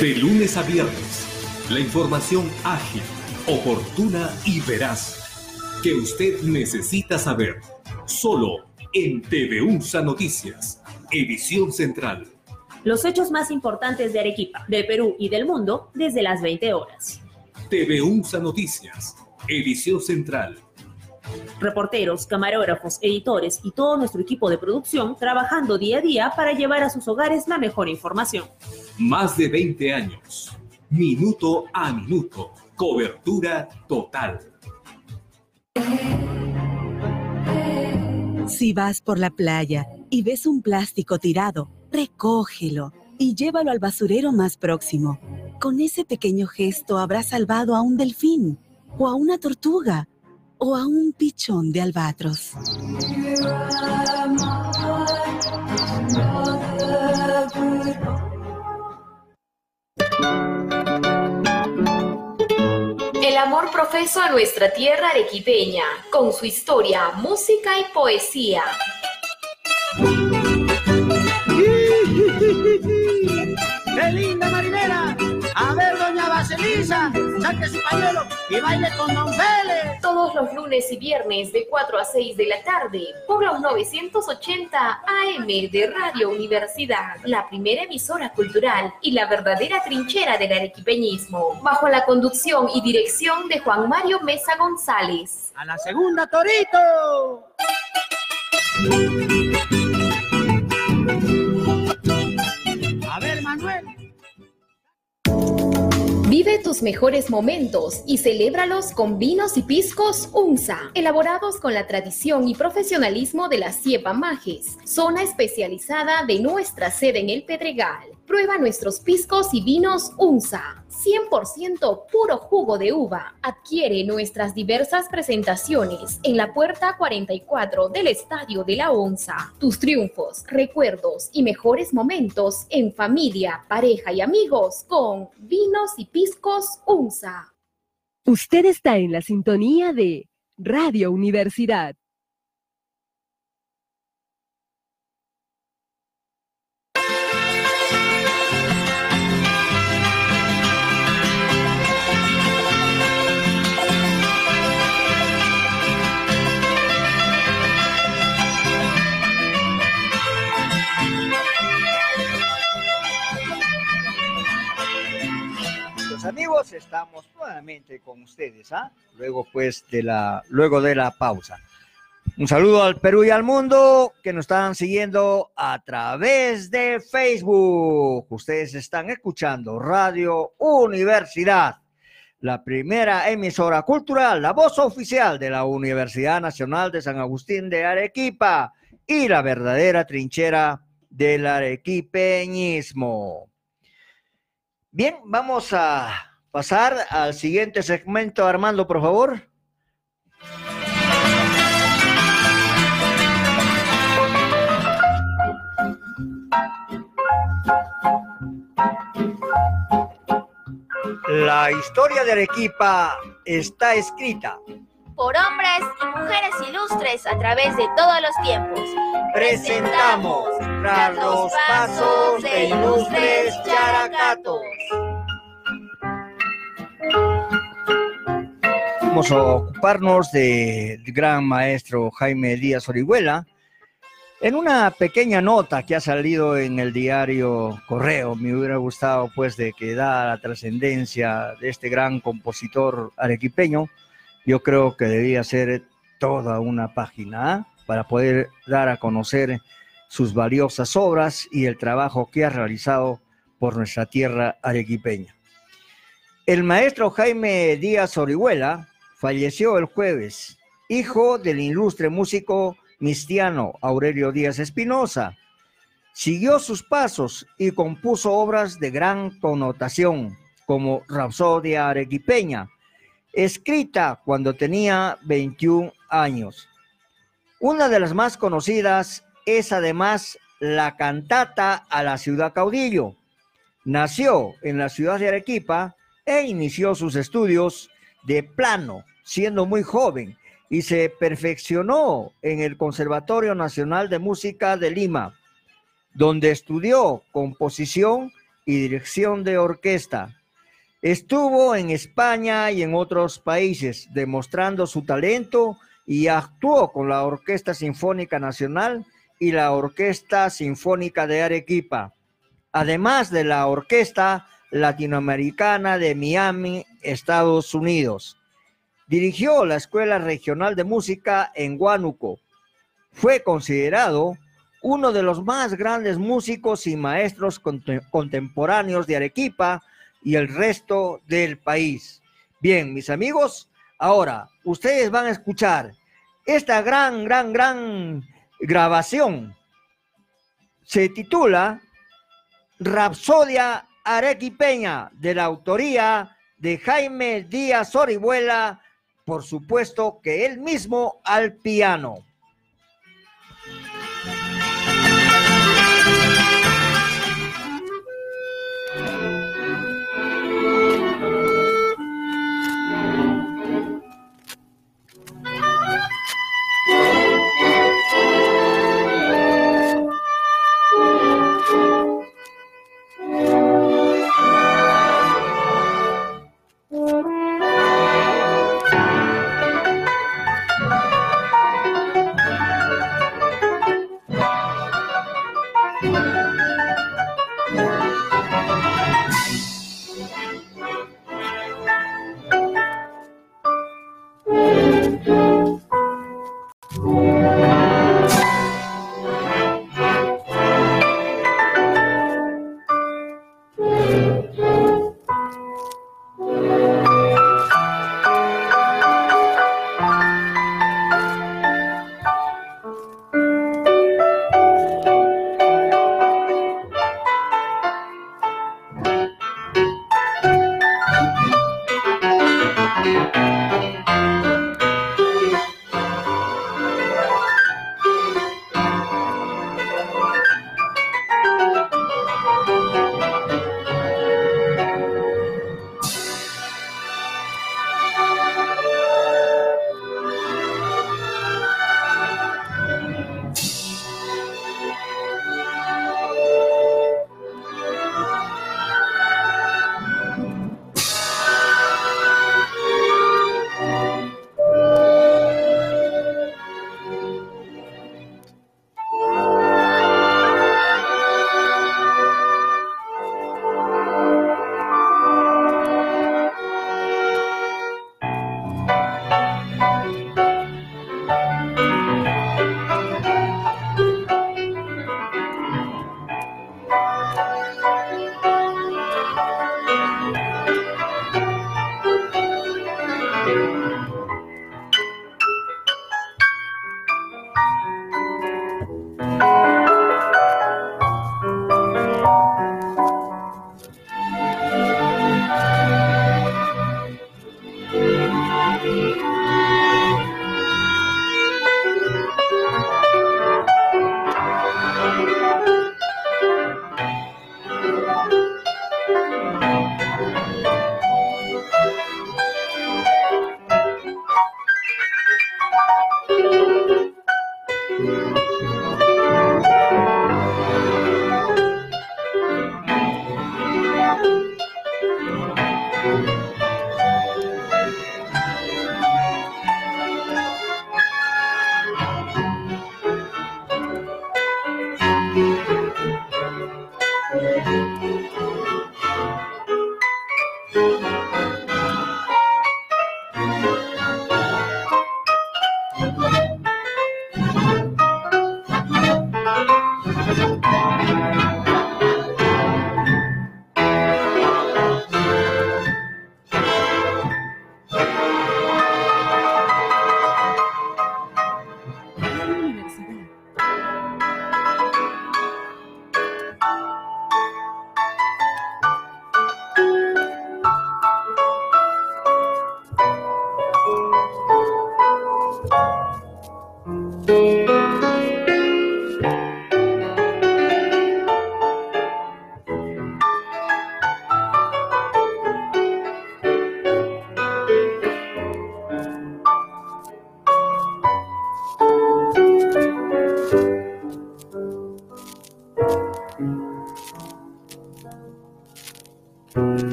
De lunes a viernes, la información ágil, oportuna y veraz que usted necesita saber. Solo en TV UNSA Noticias, edición central.
Los hechos más importantes de Arequipa, del Perú y del mundo desde las 20 horas.
TV UNSA Noticias, edición central.
Reporteros, camarógrafos, editores y todo nuestro equipo de producción trabajando día a día para llevar a sus hogares la mejor información.
Más de 20 años. Minuto a minuto. Cobertura total.
Si vas por la playa y ves un plástico tirado, recógelo y llévalo al basurero más próximo. Con ese pequeño gesto habrás salvado a un delfín, o a una tortuga, o a un pichón de albatros.
El amor profeso a nuestra tierra arequipeña, con su historia, música y poesía.
Baselisa, saque su pañuelo y baile con Don Félix.
Todos los lunes y viernes de 4 a 6 de la tarde por los 980 AM de Radio Universidad, la primera emisora cultural y la verdadera trinchera del arequipeñismo, bajo la conducción y dirección de Juan Mario Mesa González.
¡A la segunda, Torito!
Vive tus mejores momentos y celébralos con vinos y piscos UNSA, elaborados con la tradición y profesionalismo de la Siepa Majes, zona especializada de nuestra sede en el Pedregal. Prueba nuestros piscos y vinos UNSA, 100% puro jugo de uva. Adquiere nuestras diversas presentaciones en la puerta 44 del Estadio de la ONSA. Tus triunfos, recuerdos y mejores momentos en familia, pareja y amigos con vinos y piscos UNSA.
Usted está en la sintonía de Radio Universidad.
Amigos, estamos nuevamente con ustedes, ¿ah? Luego pues de la, luego de la pausa. Un saludo al Perú y al mundo que nos están siguiendo a través de Facebook. Ustedes están escuchando Radio Universidad, la primera emisora cultural, la voz oficial de la Universidad Nacional de San Agustín de Arequipa y la verdadera trinchera del arequipeñismo. Bien, vamos a pasar al siguiente segmento. Armando, por favor. La historia de Arequipa está escrita.
Por hombres y mujeres ilustres a través de todos los tiempos.
Presentamos tras los pasos de ilustres characatos. vamos a ocuparnos del gran maestro Jaime Díaz Orihuela. En una pequeña nota que ha salido en el diario Correo, me hubiera gustado pues de que da la trascendencia de este gran compositor arequipeño, yo creo que debía ser toda una página para poder dar a conocer sus valiosas obras y el trabajo que ha realizado por nuestra tierra arequipeña. El maestro Jaime Díaz Orihuela falleció el jueves, hijo del ilustre músico mistiano Aurelio Díaz Espinosa. Siguió sus pasos y compuso obras de gran connotación, como Rapsodia Arequipeña, escrita cuando tenía 21 años. Una de las más conocidas es además la cantata a la ciudad caudillo. Nació en la ciudad de Arequipa e inició sus estudios de plano, siendo muy joven, y se perfeccionó en el Conservatorio Nacional de Música de Lima, donde estudió composición y dirección de orquesta. Estuvo en España y en otros países demostrando su talento y actuó con la Orquesta Sinfónica Nacional y la Orquesta Sinfónica de Arequipa, además de la Orquesta Latinoamericana de Miami, Estados Unidos. Dirigió la Escuela Regional de Música en Huánuco. Fue considerado uno de los más grandes músicos y maestros contemporáneos de Arequipa y el resto del país. Bien, mis amigos, ahora ustedes van a escuchar esta gran, gran, gran grabación. Se titula Rapsodia arequipeña de la autoría de Jaime Díaz Orihuela, por supuesto que él mismo al piano.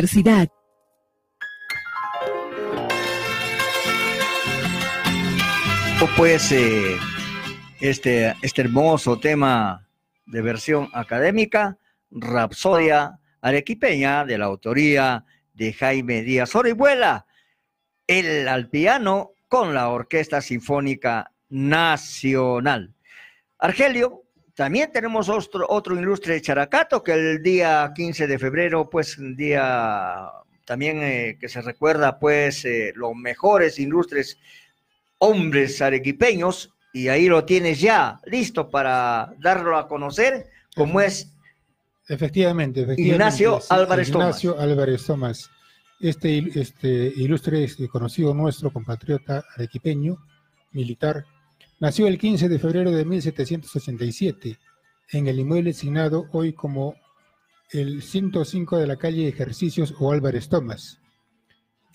Universidad.
Pues eh, este, este hermoso tema de versión académica, Rapsodia Arequipeña, de la autoría de Jaime Díaz Orihuela, el al piano con la Orquesta Sinfónica Nacional. Argelio, también tenemos otro, otro ilustre characato que el día 15 de febrero, pues un día también eh, que se recuerda pues eh, los mejores ilustres hombres arequipeños y ahí lo tienes ya listo para darlo a conocer como es
Efectivamente, efectivamente.
Ignacio Álvarez
Ignacio Álvarez Tomás. Este, este ilustre este conocido nuestro compatriota arequipeño, militar, nació el 15 de febrero de 1787 en el inmueble designado hoy como el 105 de la calle Ejercicios o Álvarez Tomás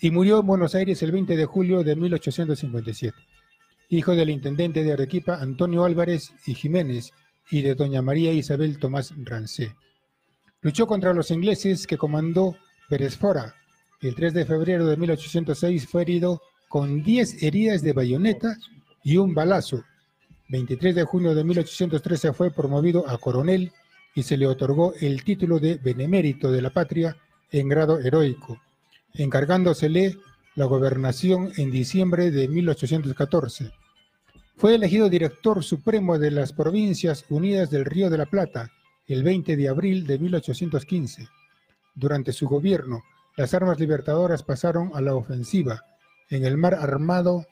y murió en Buenos Aires el 20 de julio de 1857. Hijo del intendente de Arequipa Antonio Álvarez y Jiménez y de doña María Isabel Tomás Rancé. Luchó contra los ingleses que comandó Beresfora. El 3 de febrero de 1806 fue herido con 10 heridas de bayoneta y un balazo. 23 de junio de 1813 fue promovido a coronel y se le otorgó el título de benemérito de la patria en grado heroico, encargándosele la gobernación en diciembre de 1814. Fue elegido director supremo de las Provincias Unidas del Río de la Plata el 20 de abril de 1815. Durante su gobierno, las armas libertadoras pasaron a la ofensiva. En el mar armado,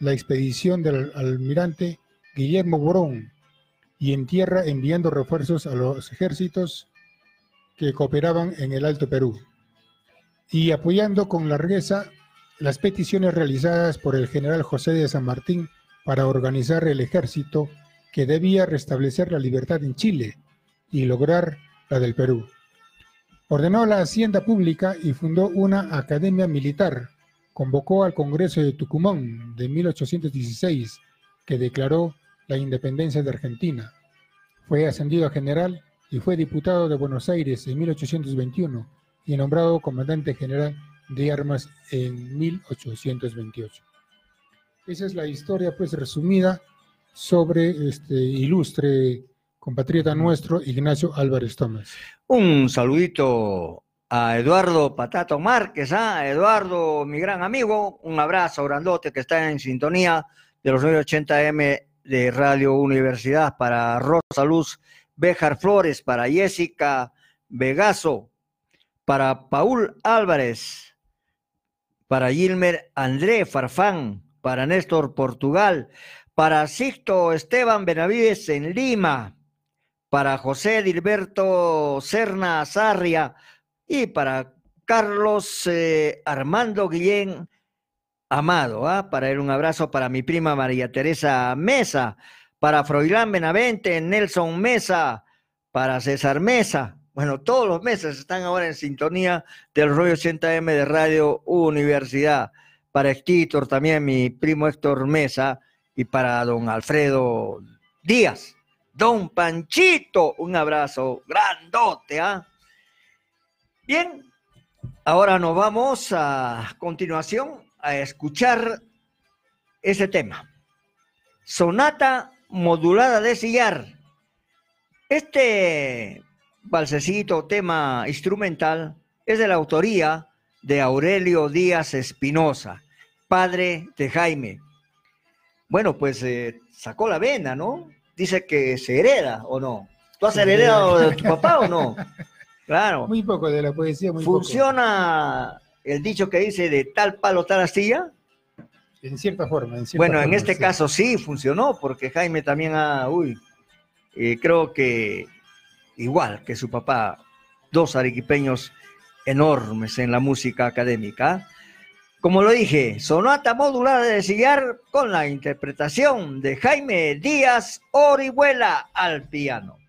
la expedición del almirante Guillermo Borón y en tierra enviando refuerzos a los ejércitos que cooperaban en el Alto Perú y apoyando con largueza las peticiones realizadas por el general José de San Martín para organizar el ejército que debía restablecer la libertad en Chile y lograr la del Perú. Ordenó la hacienda pública y fundó una academia militar. Convocó al Congreso de Tucumán de 1816, que declaró la independencia de Argentina. Fue ascendido a general y fue diputado de Buenos Aires en 1821 y nombrado comandante general de armas en 1828. Esa es la historia pues resumida sobre este ilustre compatriota nuestro, Ignacio Álvarez Tomás.
Un saludito a Eduardo Patato Márquez, ¿ah? Eduardo, mi gran amigo, un abrazo grandote que está en sintonía de los 980M de Radio Universidad para Rosa Luz Bejar Flores, para Jessica Vegaso, para Paul Álvarez, para Gilmer André Farfán, para Néstor Portugal, para Sixto Esteban Benavides en Lima, para José Dilberto Serna Sarria y para Carlos eh, Armando Guillén Amado. ¿ah? Para él un abrazo para mi prima María Teresa Mesa, para Froilán Benavente, Nelson Mesa, para César Mesa. Bueno, todos los meses están ahora en sintonía del rollo 80M de Radio Universidad. Para Héctor también, mi primo Héctor Mesa, y para don Alfredo Díaz. Don Panchito, un abrazo grandote, ¿ah? Bien, ahora nos vamos a continuación a escuchar ese tema. Sonata modulada de sillar. Este balsecito, tema instrumental, es de la autoría de Aurelio Díaz Espinosa, padre de Jaime. Bueno, pues eh, sacó la vena, ¿no? dice que se hereda o no. ¿Tú has heredado de tu papá o no? Claro.
Muy poco de la poesía, muy
¿Funciona el dicho que dice de tal palo, tal astilla?
En cierta forma. En
bueno, en este caso sí funcionó, porque Jaime también ha, uy, eh, creo que igual que su papá, dos arequipeños enormes en la música académica. Como lo dije, sonata modular de sillar con la interpretación de Jaime Díaz Orihuela al piano.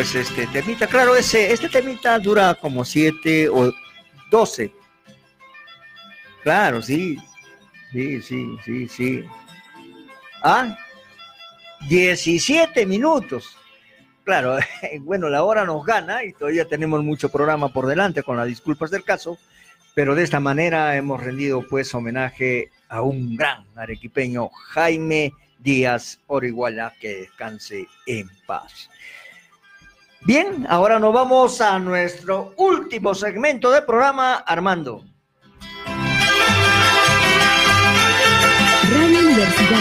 Pues este temita. Claro, ese, este temita dura como 7 o 12. Claro, sí. Sí, sí, sí, sí. Ah, 17 minutos. Claro, bueno, la hora nos gana y todavía tenemos mucho programa por delante con las disculpas del caso, pero de esta manera hemos rendido pues homenaje a un gran arequipeño, Jaime Díaz Orihuela, que descanse en paz. Bien, ahora nos vamos a nuestro último segmento del programa, Armando.
Radio Universidad.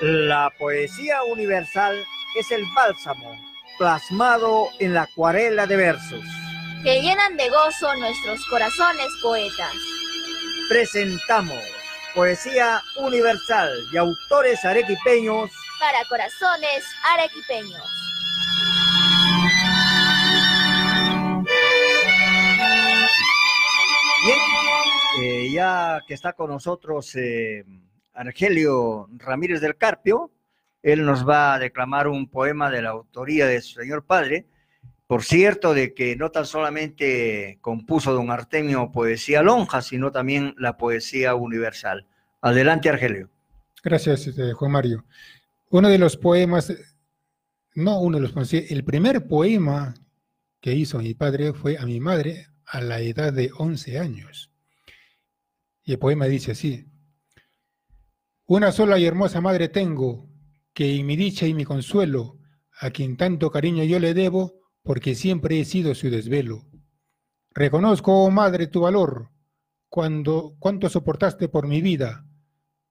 La poesía universal es el bálsamo plasmado en la acuarela de versos.
que llenan de gozo nuestros corazones poetas.
Presentamos poesía universal de autores arequipeños
Para corazones arequipeños.
Eh, ya que está con nosotros eh, Argelio Ramírez del Carpio, él nos va a declamar un poema de la autoría de su señor padre. Por cierto, de que no tan solamente compuso don Artemio poesía lonja, sino también la poesía universal. Adelante, Argelio.
Gracias, este, Juan Mario. Uno de los poemas, no uno de los poemas, el primer poema que hizo mi padre fue a mi madre a la edad de 11 años. Y el poema dice así, una sola y hermosa madre tengo, que en mi dicha y mi consuelo, a quien tanto cariño yo le debo, porque siempre he sido su desvelo. Reconozco, oh madre, tu valor, cuando cuánto soportaste por mi vida.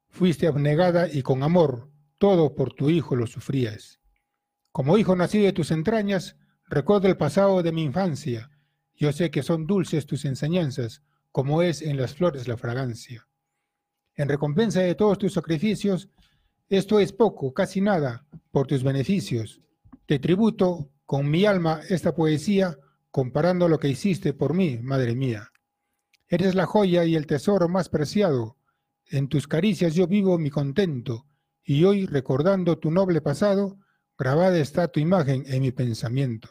Fuiste abnegada y con amor, todo por tu hijo lo sufrías. Como hijo nacido de tus entrañas, recuerdo el pasado de mi infancia. Yo sé que son dulces tus enseñanzas, como es en las flores la fragancia. En recompensa de todos tus sacrificios, esto es poco, casi nada, por tus beneficios. Te tributo con mi alma esta poesía, comparando lo que hiciste por mí, madre mía. Eres la joya y el tesoro más preciado. En tus caricias yo vivo mi contento, y hoy, recordando tu noble pasado, grabada está tu imagen en mi pensamiento.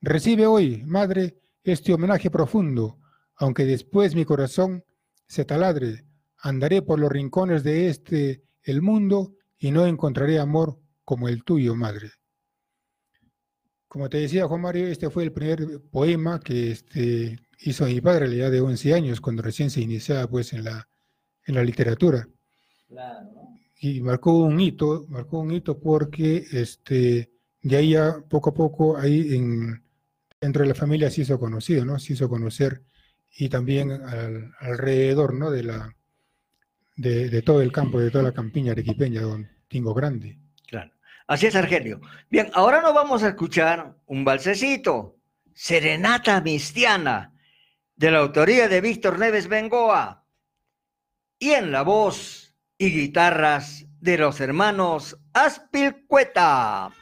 Recibe hoy, madre, este homenaje profundo, aunque después mi corazón se taladre, andaré por los rincones de este el mundo y no encontraré amor como el tuyo, madre. Como te decía Juan Mario, este fue el primer poema que este, hizo mi padre a la edad de 11 años, cuando recién se iniciaba pues en la, en la literatura. Y marcó un hito, marcó un hito porque este, de ahí ya poco a poco, ahí en, entre la familia se hizo conocido, ¿no? Se hizo conocer y también al- alrededor ¿no? de, la, de, de todo el campo, de toda la campiña arequipeña, don Tingo Grande.
Claro. Así es, Argelio. Bien, ahora nos vamos a escuchar un balsecito, Serenata Mistiana, de la autoría de Víctor Neves Bengoa, y en la voz y guitarras de los hermanos Aspilcueta.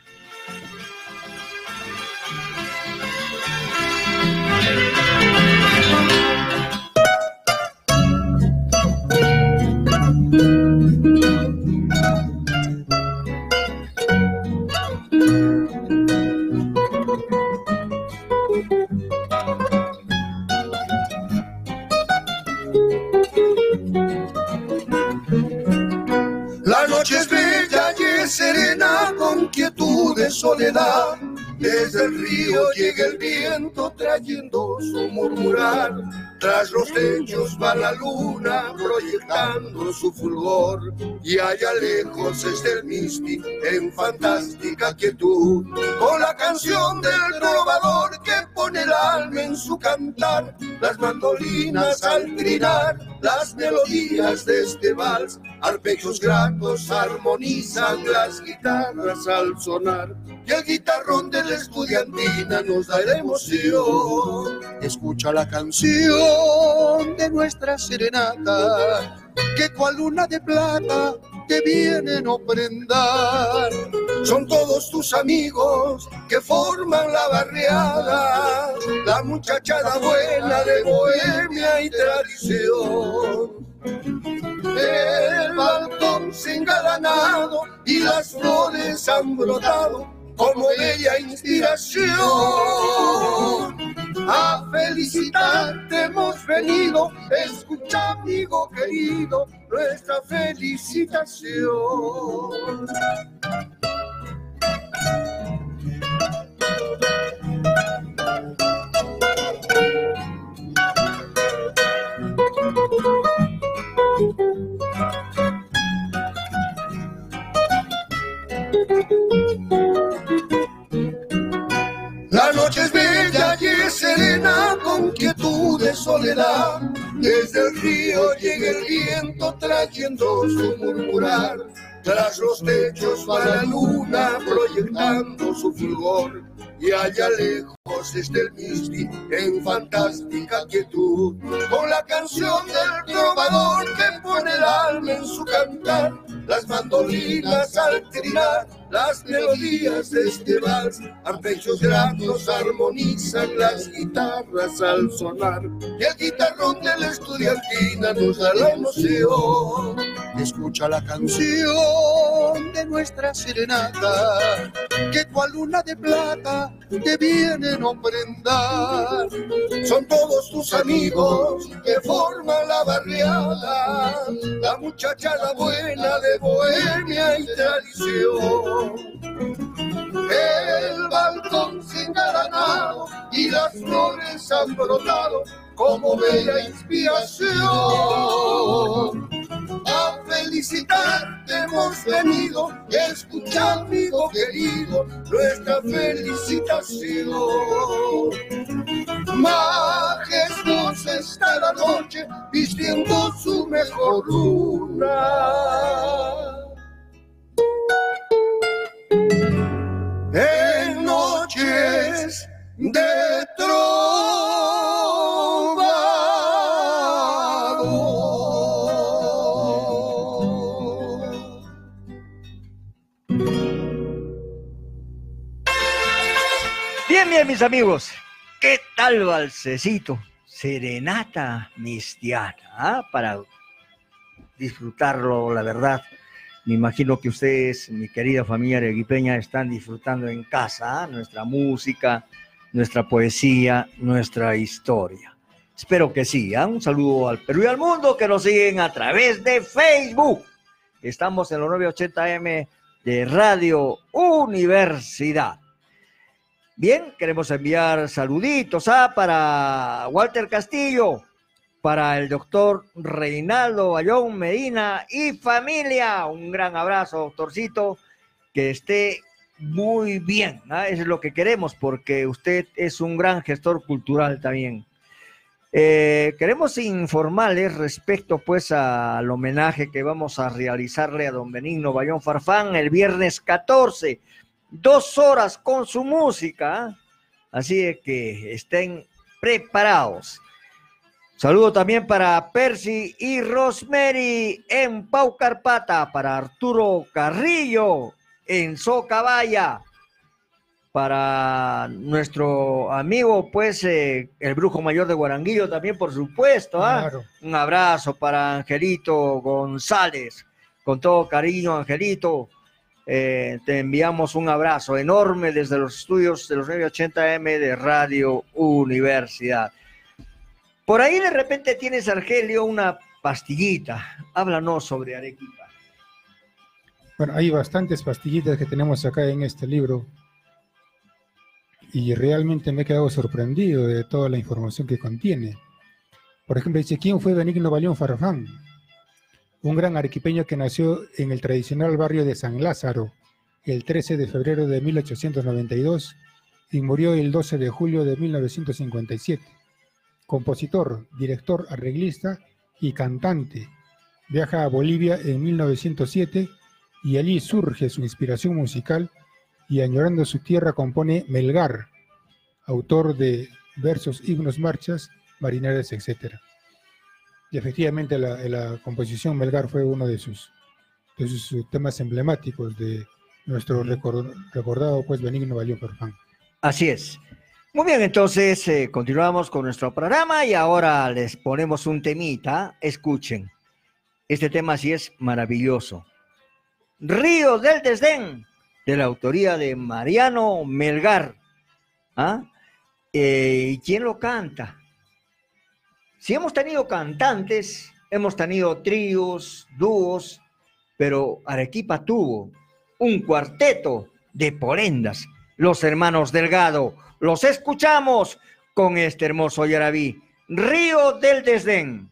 La noche es bella y es serena con quietud de soledad. Desde el río llega el viento trayendo su murmurar. Tras los techos va la luna proyectando su fulgor. Y allá lejos está el misti en fantástica quietud. Con la canción del trovador que pone el alma en su cantar. Las mandolinas al trinar, las melodías de este vals. Arpegios gratos armonizan las guitarras al sonar. Y el guitarrón de la estudiantina nos da emoción. Escucha la canción de nuestra serenata, que cual luna de plata te vienen a ofrendar. Son todos tus amigos que forman la barriada, la muchachada buena de bohemia y tradición. El balcón se engalanado y las flores han brotado como bella inspiración. A felicitarte hemos venido, escucha amigo querido, nuestra felicitación. La noche es bella y es serena con quietud de soledad. Desde el río llega el viento trayendo su murmurar. Tras los techos va la luna proyectando su fulgor. Y allá lejos está el misti en fantástica quietud. Con la canción del trovador que pone el alma en su cantar. Las mandolinas al trinar las melodías de este vals, arpegios gratos armonizan las guitarras al sonar. Y el guitarrón de la estudiantina nos da la emoción. Escucha la canción de nuestra serenata, que cual luna de plata te vienen a ofrendar. Son todos tus amigos que forman la barriada, la muchachada buena de bohemia y tradición. El balcón sin engalanado y las flores han brotado como bella inspiración. A felicitarte hemos venido, escucha amigo querido, nuestra felicitación. Majestuosa está la noche, vistiendo su mejor luna. En noches de.
Bien, bien, mis amigos. ¿Qué tal balsecito? Serenata mistiana, ¿ah? para disfrutarlo, la verdad. Me imagino que ustedes, mi querida familia arequipeña, están disfrutando en casa ¿ah? nuestra música, nuestra poesía, nuestra historia. Espero que sí. ¿ah? Un saludo al Perú y al mundo que nos siguen a través de Facebook. Estamos en los 980M de Radio Universidad. Bien, queremos enviar saluditos ¿ah? para Walter Castillo, para el doctor Reinaldo Bayón Medina y familia. Un gran abrazo, doctorcito, que esté muy bien. ¿ah? Es lo que queremos porque usted es un gran gestor cultural también. Eh, queremos informarles respecto pues al homenaje que vamos a realizarle a don Benigno Bayón Farfán el viernes 14, dos horas con su música. ¿ah? Así que estén preparados. Saludo también para Percy y Rosemary en Pau Carpata, para Arturo Carrillo en Socabaya, para nuestro amigo, pues, eh, el brujo mayor de Guaranguillo también, por supuesto. ¿ah?
Claro.
Un abrazo para Angelito González, con todo cariño, Angelito. eh, te enviamos un abrazo enorme desde los estudios de los 980M de Radio Universidad. Por ahí de repente tienes, Argelio, una pastillita. Háblanos sobre Arequipa.
Bueno, hay bastantes pastillitas que tenemos acá en este libro y realmente me he quedado sorprendido de toda la información que contiene. Por ejemplo, dice, ¿quién fue Benigno Balión Farfán? Un gran arequipeño que nació en el tradicional barrio de San Lázaro el 13 de febrero de 1892 y murió el 12 de julio de 1957. Compositor, director, arreglista y cantante. Viaja a Bolivia en 1907 y allí surge su inspiración musical y añorando su tierra compone Melgar, autor de versos, himnos, marchas, marineras, etc. Y efectivamente la, composición Melgar fue uno de sus, de sus, temas emblemáticos de nuestro recor- recordado pues Benigno Valió Farfán.
Así es. Muy bien, entonces eh, continuamos con nuestro programa y ahora les ponemos un temita. Escuchen. Este tema sí es maravilloso. Río del Desdén, de la autoría de Mariano Melgar. ¿Ah? Eh, ¿Y quién lo canta? Si hemos tenido cantantes, hemos tenido tríos, dúos, pero Arequipa tuvo un cuarteto de polendas, los hermanos Delgado. Los escuchamos con este hermoso yarabí, Río del Desdén.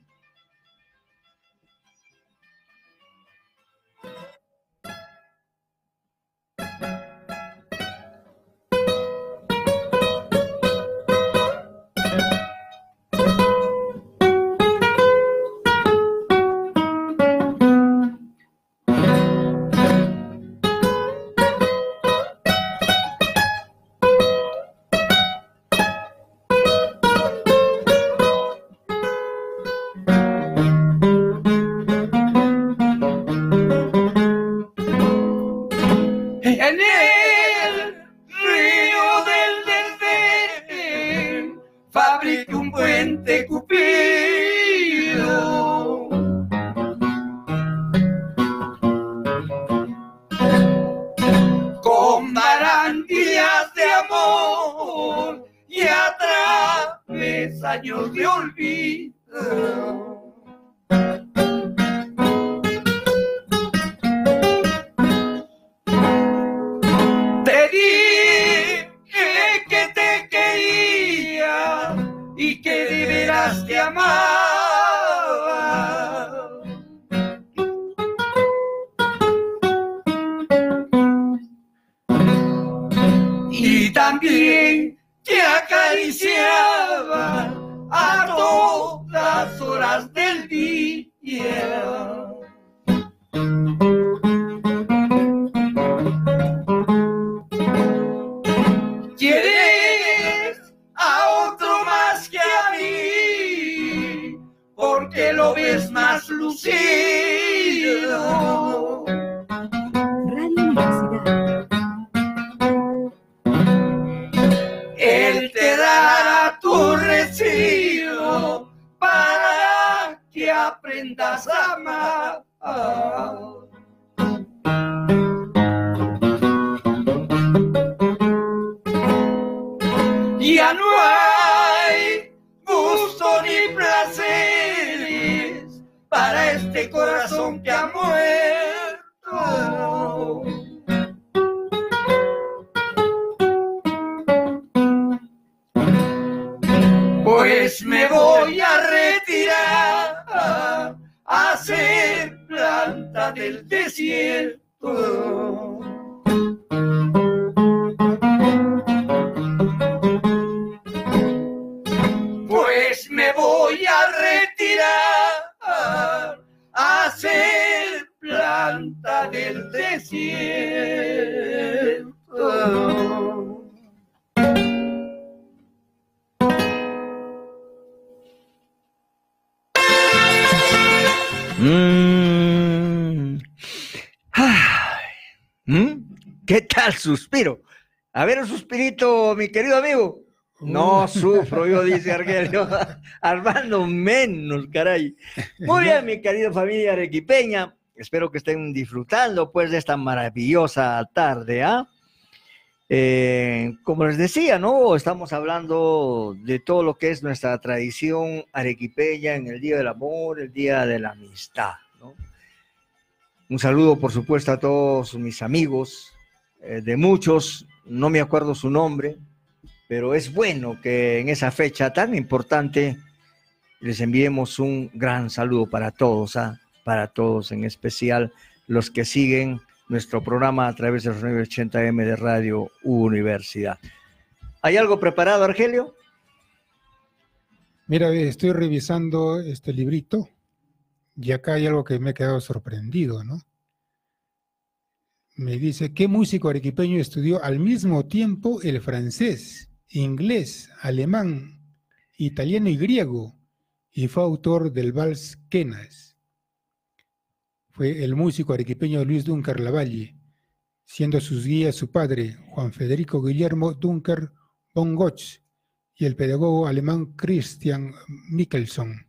Suspiro? A ver un suspirito, mi querido amigo. No sufro, yo dice Argelio. Armando menos, caray. Muy bien, mi querida familia arequipeña. Espero que estén disfrutando pues de esta maravillosa tarde, ¿ah? Eh, como les decía, ¿no? Estamos hablando de todo lo que es nuestra tradición arequipeña en el Día del Amor, el Día de la Amistad, ¿no? Un saludo, por supuesto, a todos mis amigos, eh, de muchos, no me acuerdo su nombre, pero es bueno que en esa fecha tan importante les enviemos un gran saludo para todos, ¿ah? para todos, en especial los que siguen nuestro programa a través de los 980M de Radio Universidad. ¿Hay algo preparado, Argelio?
Mira, estoy revisando este librito y acá hay algo que me ha quedado sorprendido, ¿no? Me dice, ¿qué músico arequipeño estudió al mismo tiempo el francés, inglés, alemán, italiano y griego y fue autor del vals Quenas? Fue el músico arequipeño Luis Dunker Lavalle, siendo sus guías su padre, Juan Federico Guillermo Dunker von Gotz, y el pedagogo alemán Christian Michelson.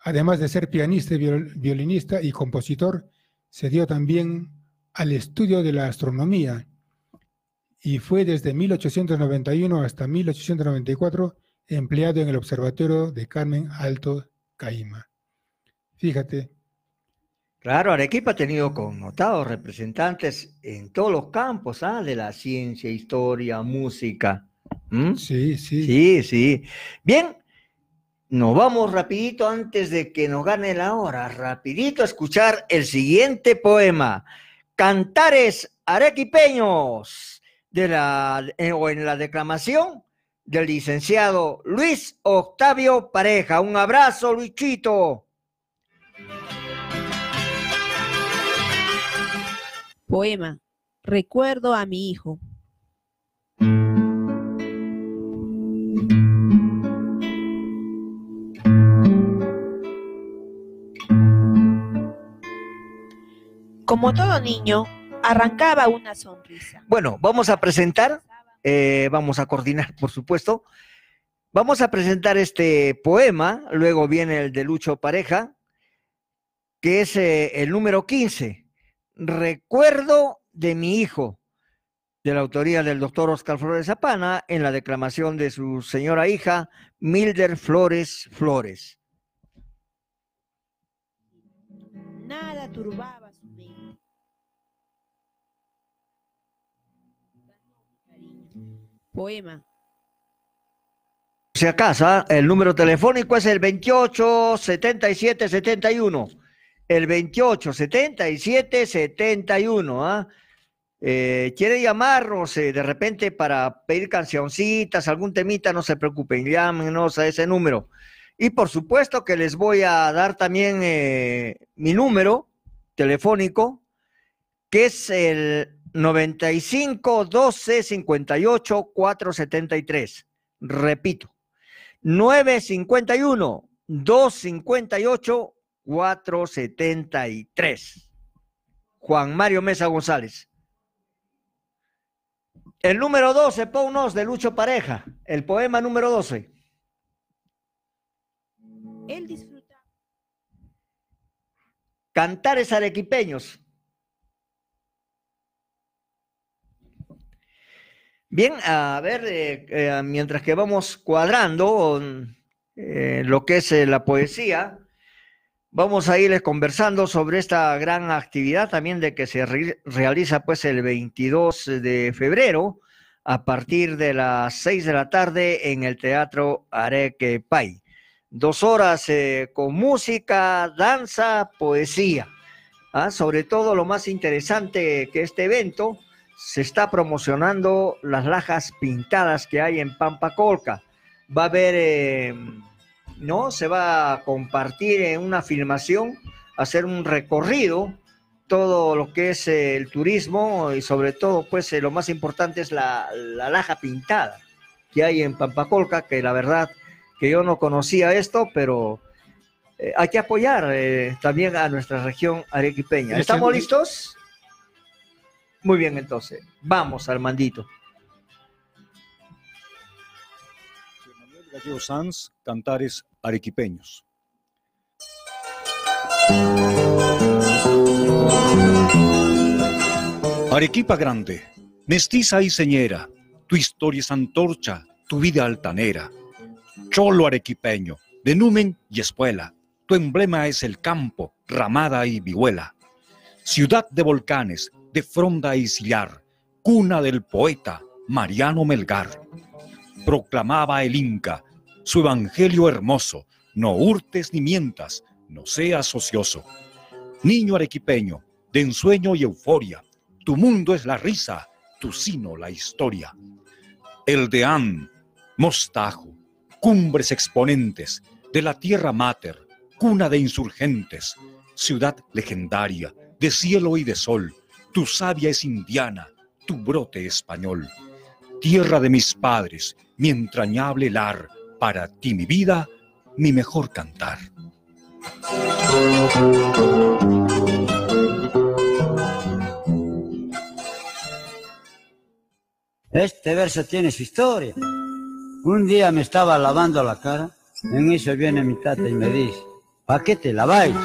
Además de ser pianista, violinista y compositor, se dio también al estudio de la astronomía y fue desde 1891 hasta 1894 empleado en el Observatorio de Carmen Alto Caima. Fíjate,
Claro, Arequipa ha tenido connotados representantes en todos los campos ¿ah? de la ciencia, historia, música. ¿Mm?
Sí, sí.
Sí, sí. Bien, nos vamos rapidito antes de que nos gane la hora, rapidito a escuchar el siguiente poema. Cantares arequipeños de la, eh, o en la declamación del licenciado Luis Octavio Pareja. Un abrazo, Luichito.
Poema. Recuerdo a mi hijo. Como todo niño, arrancaba una sonrisa.
Bueno, vamos a presentar, eh, vamos a coordinar, por supuesto. Vamos a presentar este poema, luego viene el de Lucho Pareja, que es eh, el número 15, Recuerdo de mi hijo, de la autoría del doctor Oscar Flores Zapana, en la declamación de su señora hija, Milder Flores Flores.
Nada turbaba Poema.
Si acaso, el número telefónico es el 28 77 71. El 28 77 71. ¿ah? Eh, quiere llamarnos eh, de repente para pedir cancioncitas, algún temita, no se preocupen, llámenos a ese número. Y por supuesto que les voy a dar también eh, mi número telefónico, que es el 95 12 58 473. Repito, 951 258 473. Juan Mario Mesa González. El número 12, Paunos de Lucho Pareja. El poema número 12.
Él disfruta.
Cantares arequipeños. Bien, a ver, eh, eh, mientras que vamos cuadrando eh, lo que es la poesía, vamos a irles conversando sobre esta gran actividad también de que se realiza pues el 22 de febrero a partir de las 6 de la tarde en el Teatro Arequepay. Dos horas con música, danza, poesía. ¿ah? Sobre todo lo más interesante que este evento se está promocionando las lajas pintadas que hay en Pampacolca. Va a haber, eh, ¿no? Se va a compartir en una filmación, hacer un recorrido, todo lo que es eh, el turismo y sobre todo, pues eh, lo más importante es la, la, laja pintada que hay en Pampacolca, que la verdad que yo no conocía esto, pero hay que apoyar también a nuestra región arequipeña. ¿Estamos listos? Muy bien, entonces, vamos Armandito.
Manuel Gallego Sanz, Cantares Arequipeños. Arequipa grande, mestiza y señera, tu historia es antorcha, tu vida altanera. Cholo arequipeño, de numen y espuela, tu emblema es el campo, ramada y vihuela. Ciudad de volcanes, de fronda y sillar, cuna del poeta Mariano Melgar. Proclamaba el Inca su evangelio hermoso, no hurtes ni mientas, no seas ocioso. Niño arequipeño, de ensueño y euforia, tu mundo es la risa, tu sino la historia. El deán, mostajo, cumbres exponentes de la tierra mater, cuna de insurgentes, ciudad legendaria, de cielo y de sol, tu savia es indiana, tu brote español. Tierra de mis padres, mi entrañable lar, para ti mi vida, mi mejor cantar.
Este verso tiene su historia. Un día me estaba lavando la cara, en eso viene mi tata y me dice, ¿para qué te laváis?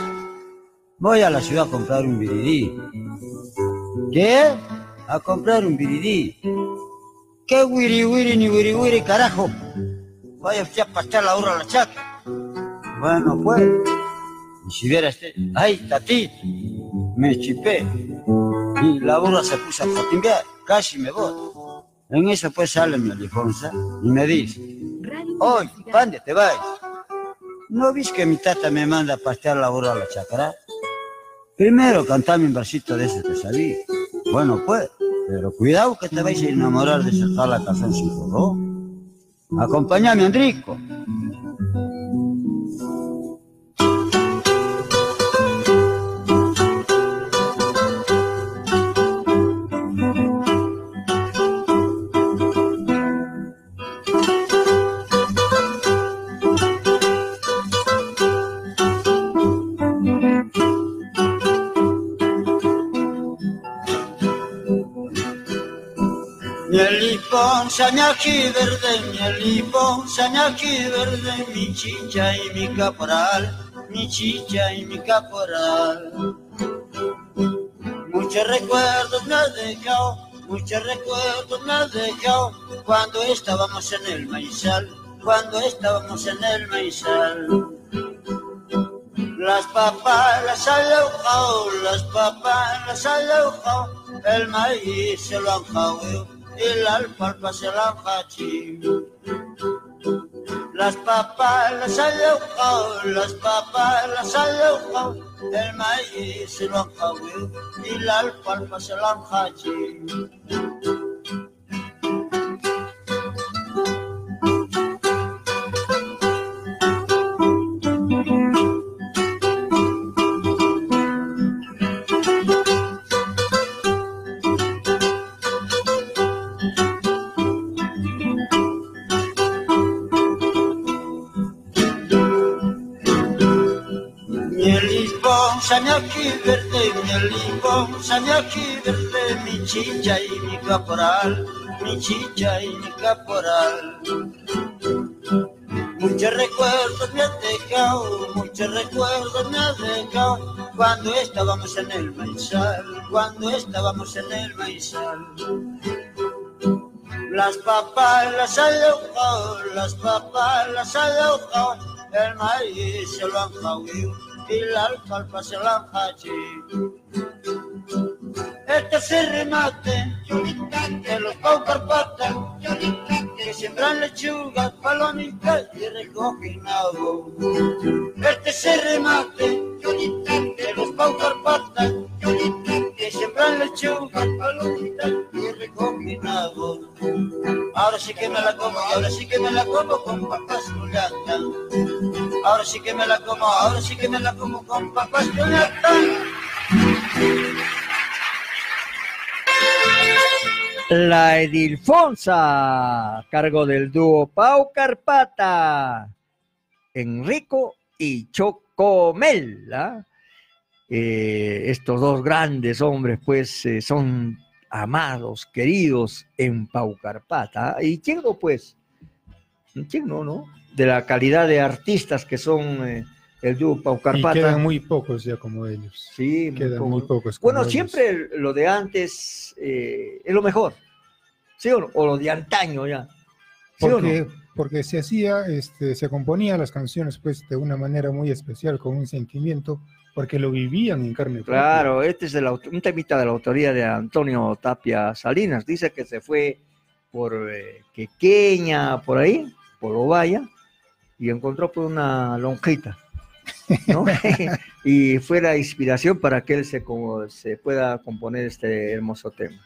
Voy a la ciudad a comprar un viridí. ¿Qué? A comprar un viridí. ¿Qué wiri wiri ni wiri wiri, carajo? Vaya usted a pastar la hora a la chaca. Bueno, pues. Y si viera este. ¡Ay, tati! Me chipé. Y la burra se puso a potimbear. Casi me voy. En eso pues sale mi alifonsa y me dice, oye, ¿dónde te vas? ¿No vis que mi tata me manda a pastear la burra a la chacra? Primero cantame un versito de ese que sabía. Bueno, pues, pero cuidado que te vais a enamorar de esa la canción sin color. Acompáñame, Andrico. Sañaki verde, mi limón, sañaki verde, mi chicha y mi caporal, mi chicha y mi caporal. Muchos recuerdos me has dejado, muchos recuerdos me has dejado, cuando estábamos en el maizal, cuando estábamos en el maizal. Las papas las han lejado, las papas las han lejado, el maíz se lo han jaudo la alfalfa se la jachín. Las papas las han las papas las han el maíz se lo jaudo y la alfalfa se la han sañaki verde, mi verde, mi chicha y mi caporal, mi chicha y mi caporal. Muchos recuerdos me han dejado, muchos recuerdos me han dejado, cuando estábamos en el maizal, cuando estábamos en el maizal. Las papas las han las papas las han el maíz se lo han jaudo la han jachín. Este es el remate de los Pau Carpata que siembran lechugas, palomitas y recogen nabo. Este es el remate de los Pau Carpata que siembran lechugas, palomitas y recogen nabo. Ahora sí que me la como, ahora sí que me la como con papas chulata. Ahora sí que me la como, ahora sí que me la como con papas.
La Edilfonsa, a cargo del dúo Pau Carpata, Enrico y Chocomel. ¿ah? Eh, estos dos grandes hombres, pues, eh, son amados, queridos en Pau Carpata. ¿Y quién no, pues? ¿Quién no, no? De la calidad de artistas que son eh, el dúo Pau
Y quedan muy pocos ya como ellos.
Sí, muy
quedan
pocos.
muy pocos. como
Bueno,
ellos.
siempre lo de antes eh, es lo mejor. ¿Sí o no? O lo de antaño ya. ¿Sí o no?
Porque, porque se hacía, este, se componía las canciones pues de una manera muy especial, con un sentimiento, porque lo vivían en carne propia.
Claro, este es el un temita de la autoría de Antonio Tapia Salinas. Dice que se fue por eh, Quequeña, por ahí, por Ovalla, y encontró por una lonjita. ¿no? y fue la inspiración para que él se, como, se pueda componer este hermoso tema.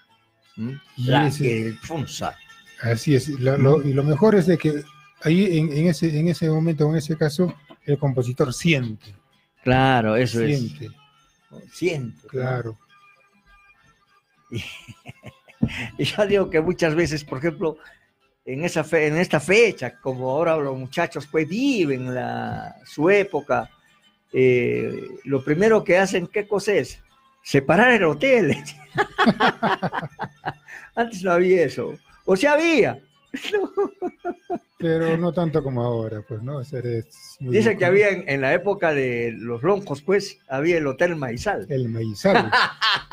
¿Mm?
Y
La
ese-
Edilfonsa.
Así es. lo- lo- y lo mejor es de que ahí en, en ese, en ese momento, en ese caso, el compositor siente.
Claro, eso
siente.
es. Siento.
Claro.
Y yo digo que muchas veces, por ejemplo, en, esa fe- en esta fecha, como ahora los muchachos pues viven la, su época, eh, lo primero que hacen, ¿qué cosa es? Separar el hotel. Antes no había eso. O sea, había.
Pero no tanto como ahora, pues, ¿no?
Dicen que había en, en la época de los loncos, pues, había el Hotel Maizal.
El maizal.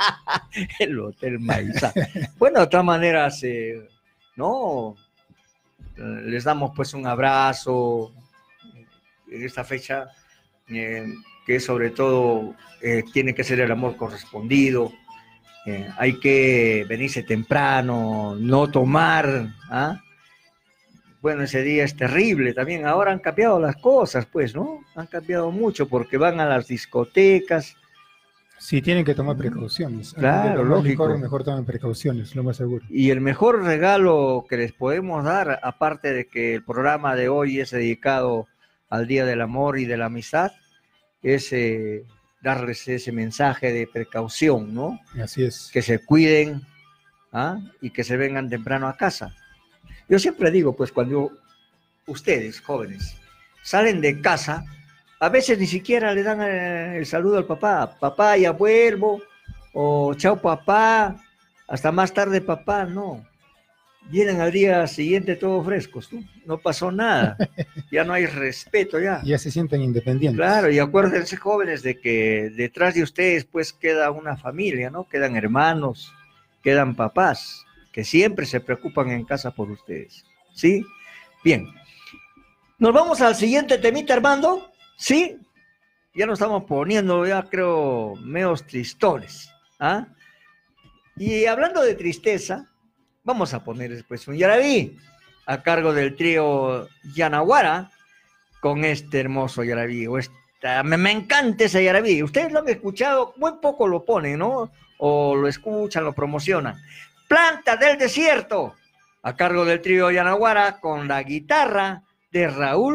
el Hotel Maizal. Bueno, de todas maneras, eh, ¿no? Eh, Les damos pues un abrazo en esta fecha, eh, que sobre todo eh, tiene que ser el amor correspondido. Hay que venirse temprano, no tomar. ¿ah? Bueno, ese día es terrible también. Ahora han cambiado las cosas, pues, ¿no? Han cambiado mucho porque van a las discotecas.
Sí, tienen que tomar precauciones.
Claro, lógico.
licor, mejor tomen precauciones, lo más seguro.
Y el mejor regalo que les podemos dar, aparte de que el programa de hoy es dedicado al Día del Amor y de la Amistad, es eh, darles ese mensaje de precaución, ¿no?
Así es.
Que se cuiden ¿ah? y que se vengan temprano a casa. Yo siempre digo, pues cuando ustedes, jóvenes, salen de casa, a veces ni siquiera le dan eh, el saludo al papá, papá, ya vuelvo, o chao papá, hasta más tarde papá, no. vienen al día siguiente todos frescos, ¿no? No pasó nada, ya no hay respeto ya.
Ya se sienten independientes.
Claro, y acuérdense jóvenes de que detrás de ustedes pues queda una familia, ¿no? Quedan hermanos, quedan papás, que siempre se preocupan en casa por ustedes, ¿sí? Bien, nos vamos al siguiente temita, Armando, ¿sí? Ya nos estamos poniendo, ya creo, meos tristones, ¿ah? Y hablando de tristeza, vamos a poner después un yarabí a cargo del trío Yanaguara con este hermoso yarabí. o esta- me, me encanta ese yarabí. Ustedes lo han escuchado, muy poco lo ponen, ¿no? O lo escuchan, lo promocionan. Planta del desierto, a cargo del trío Yanaguara con la guitarra de Raúl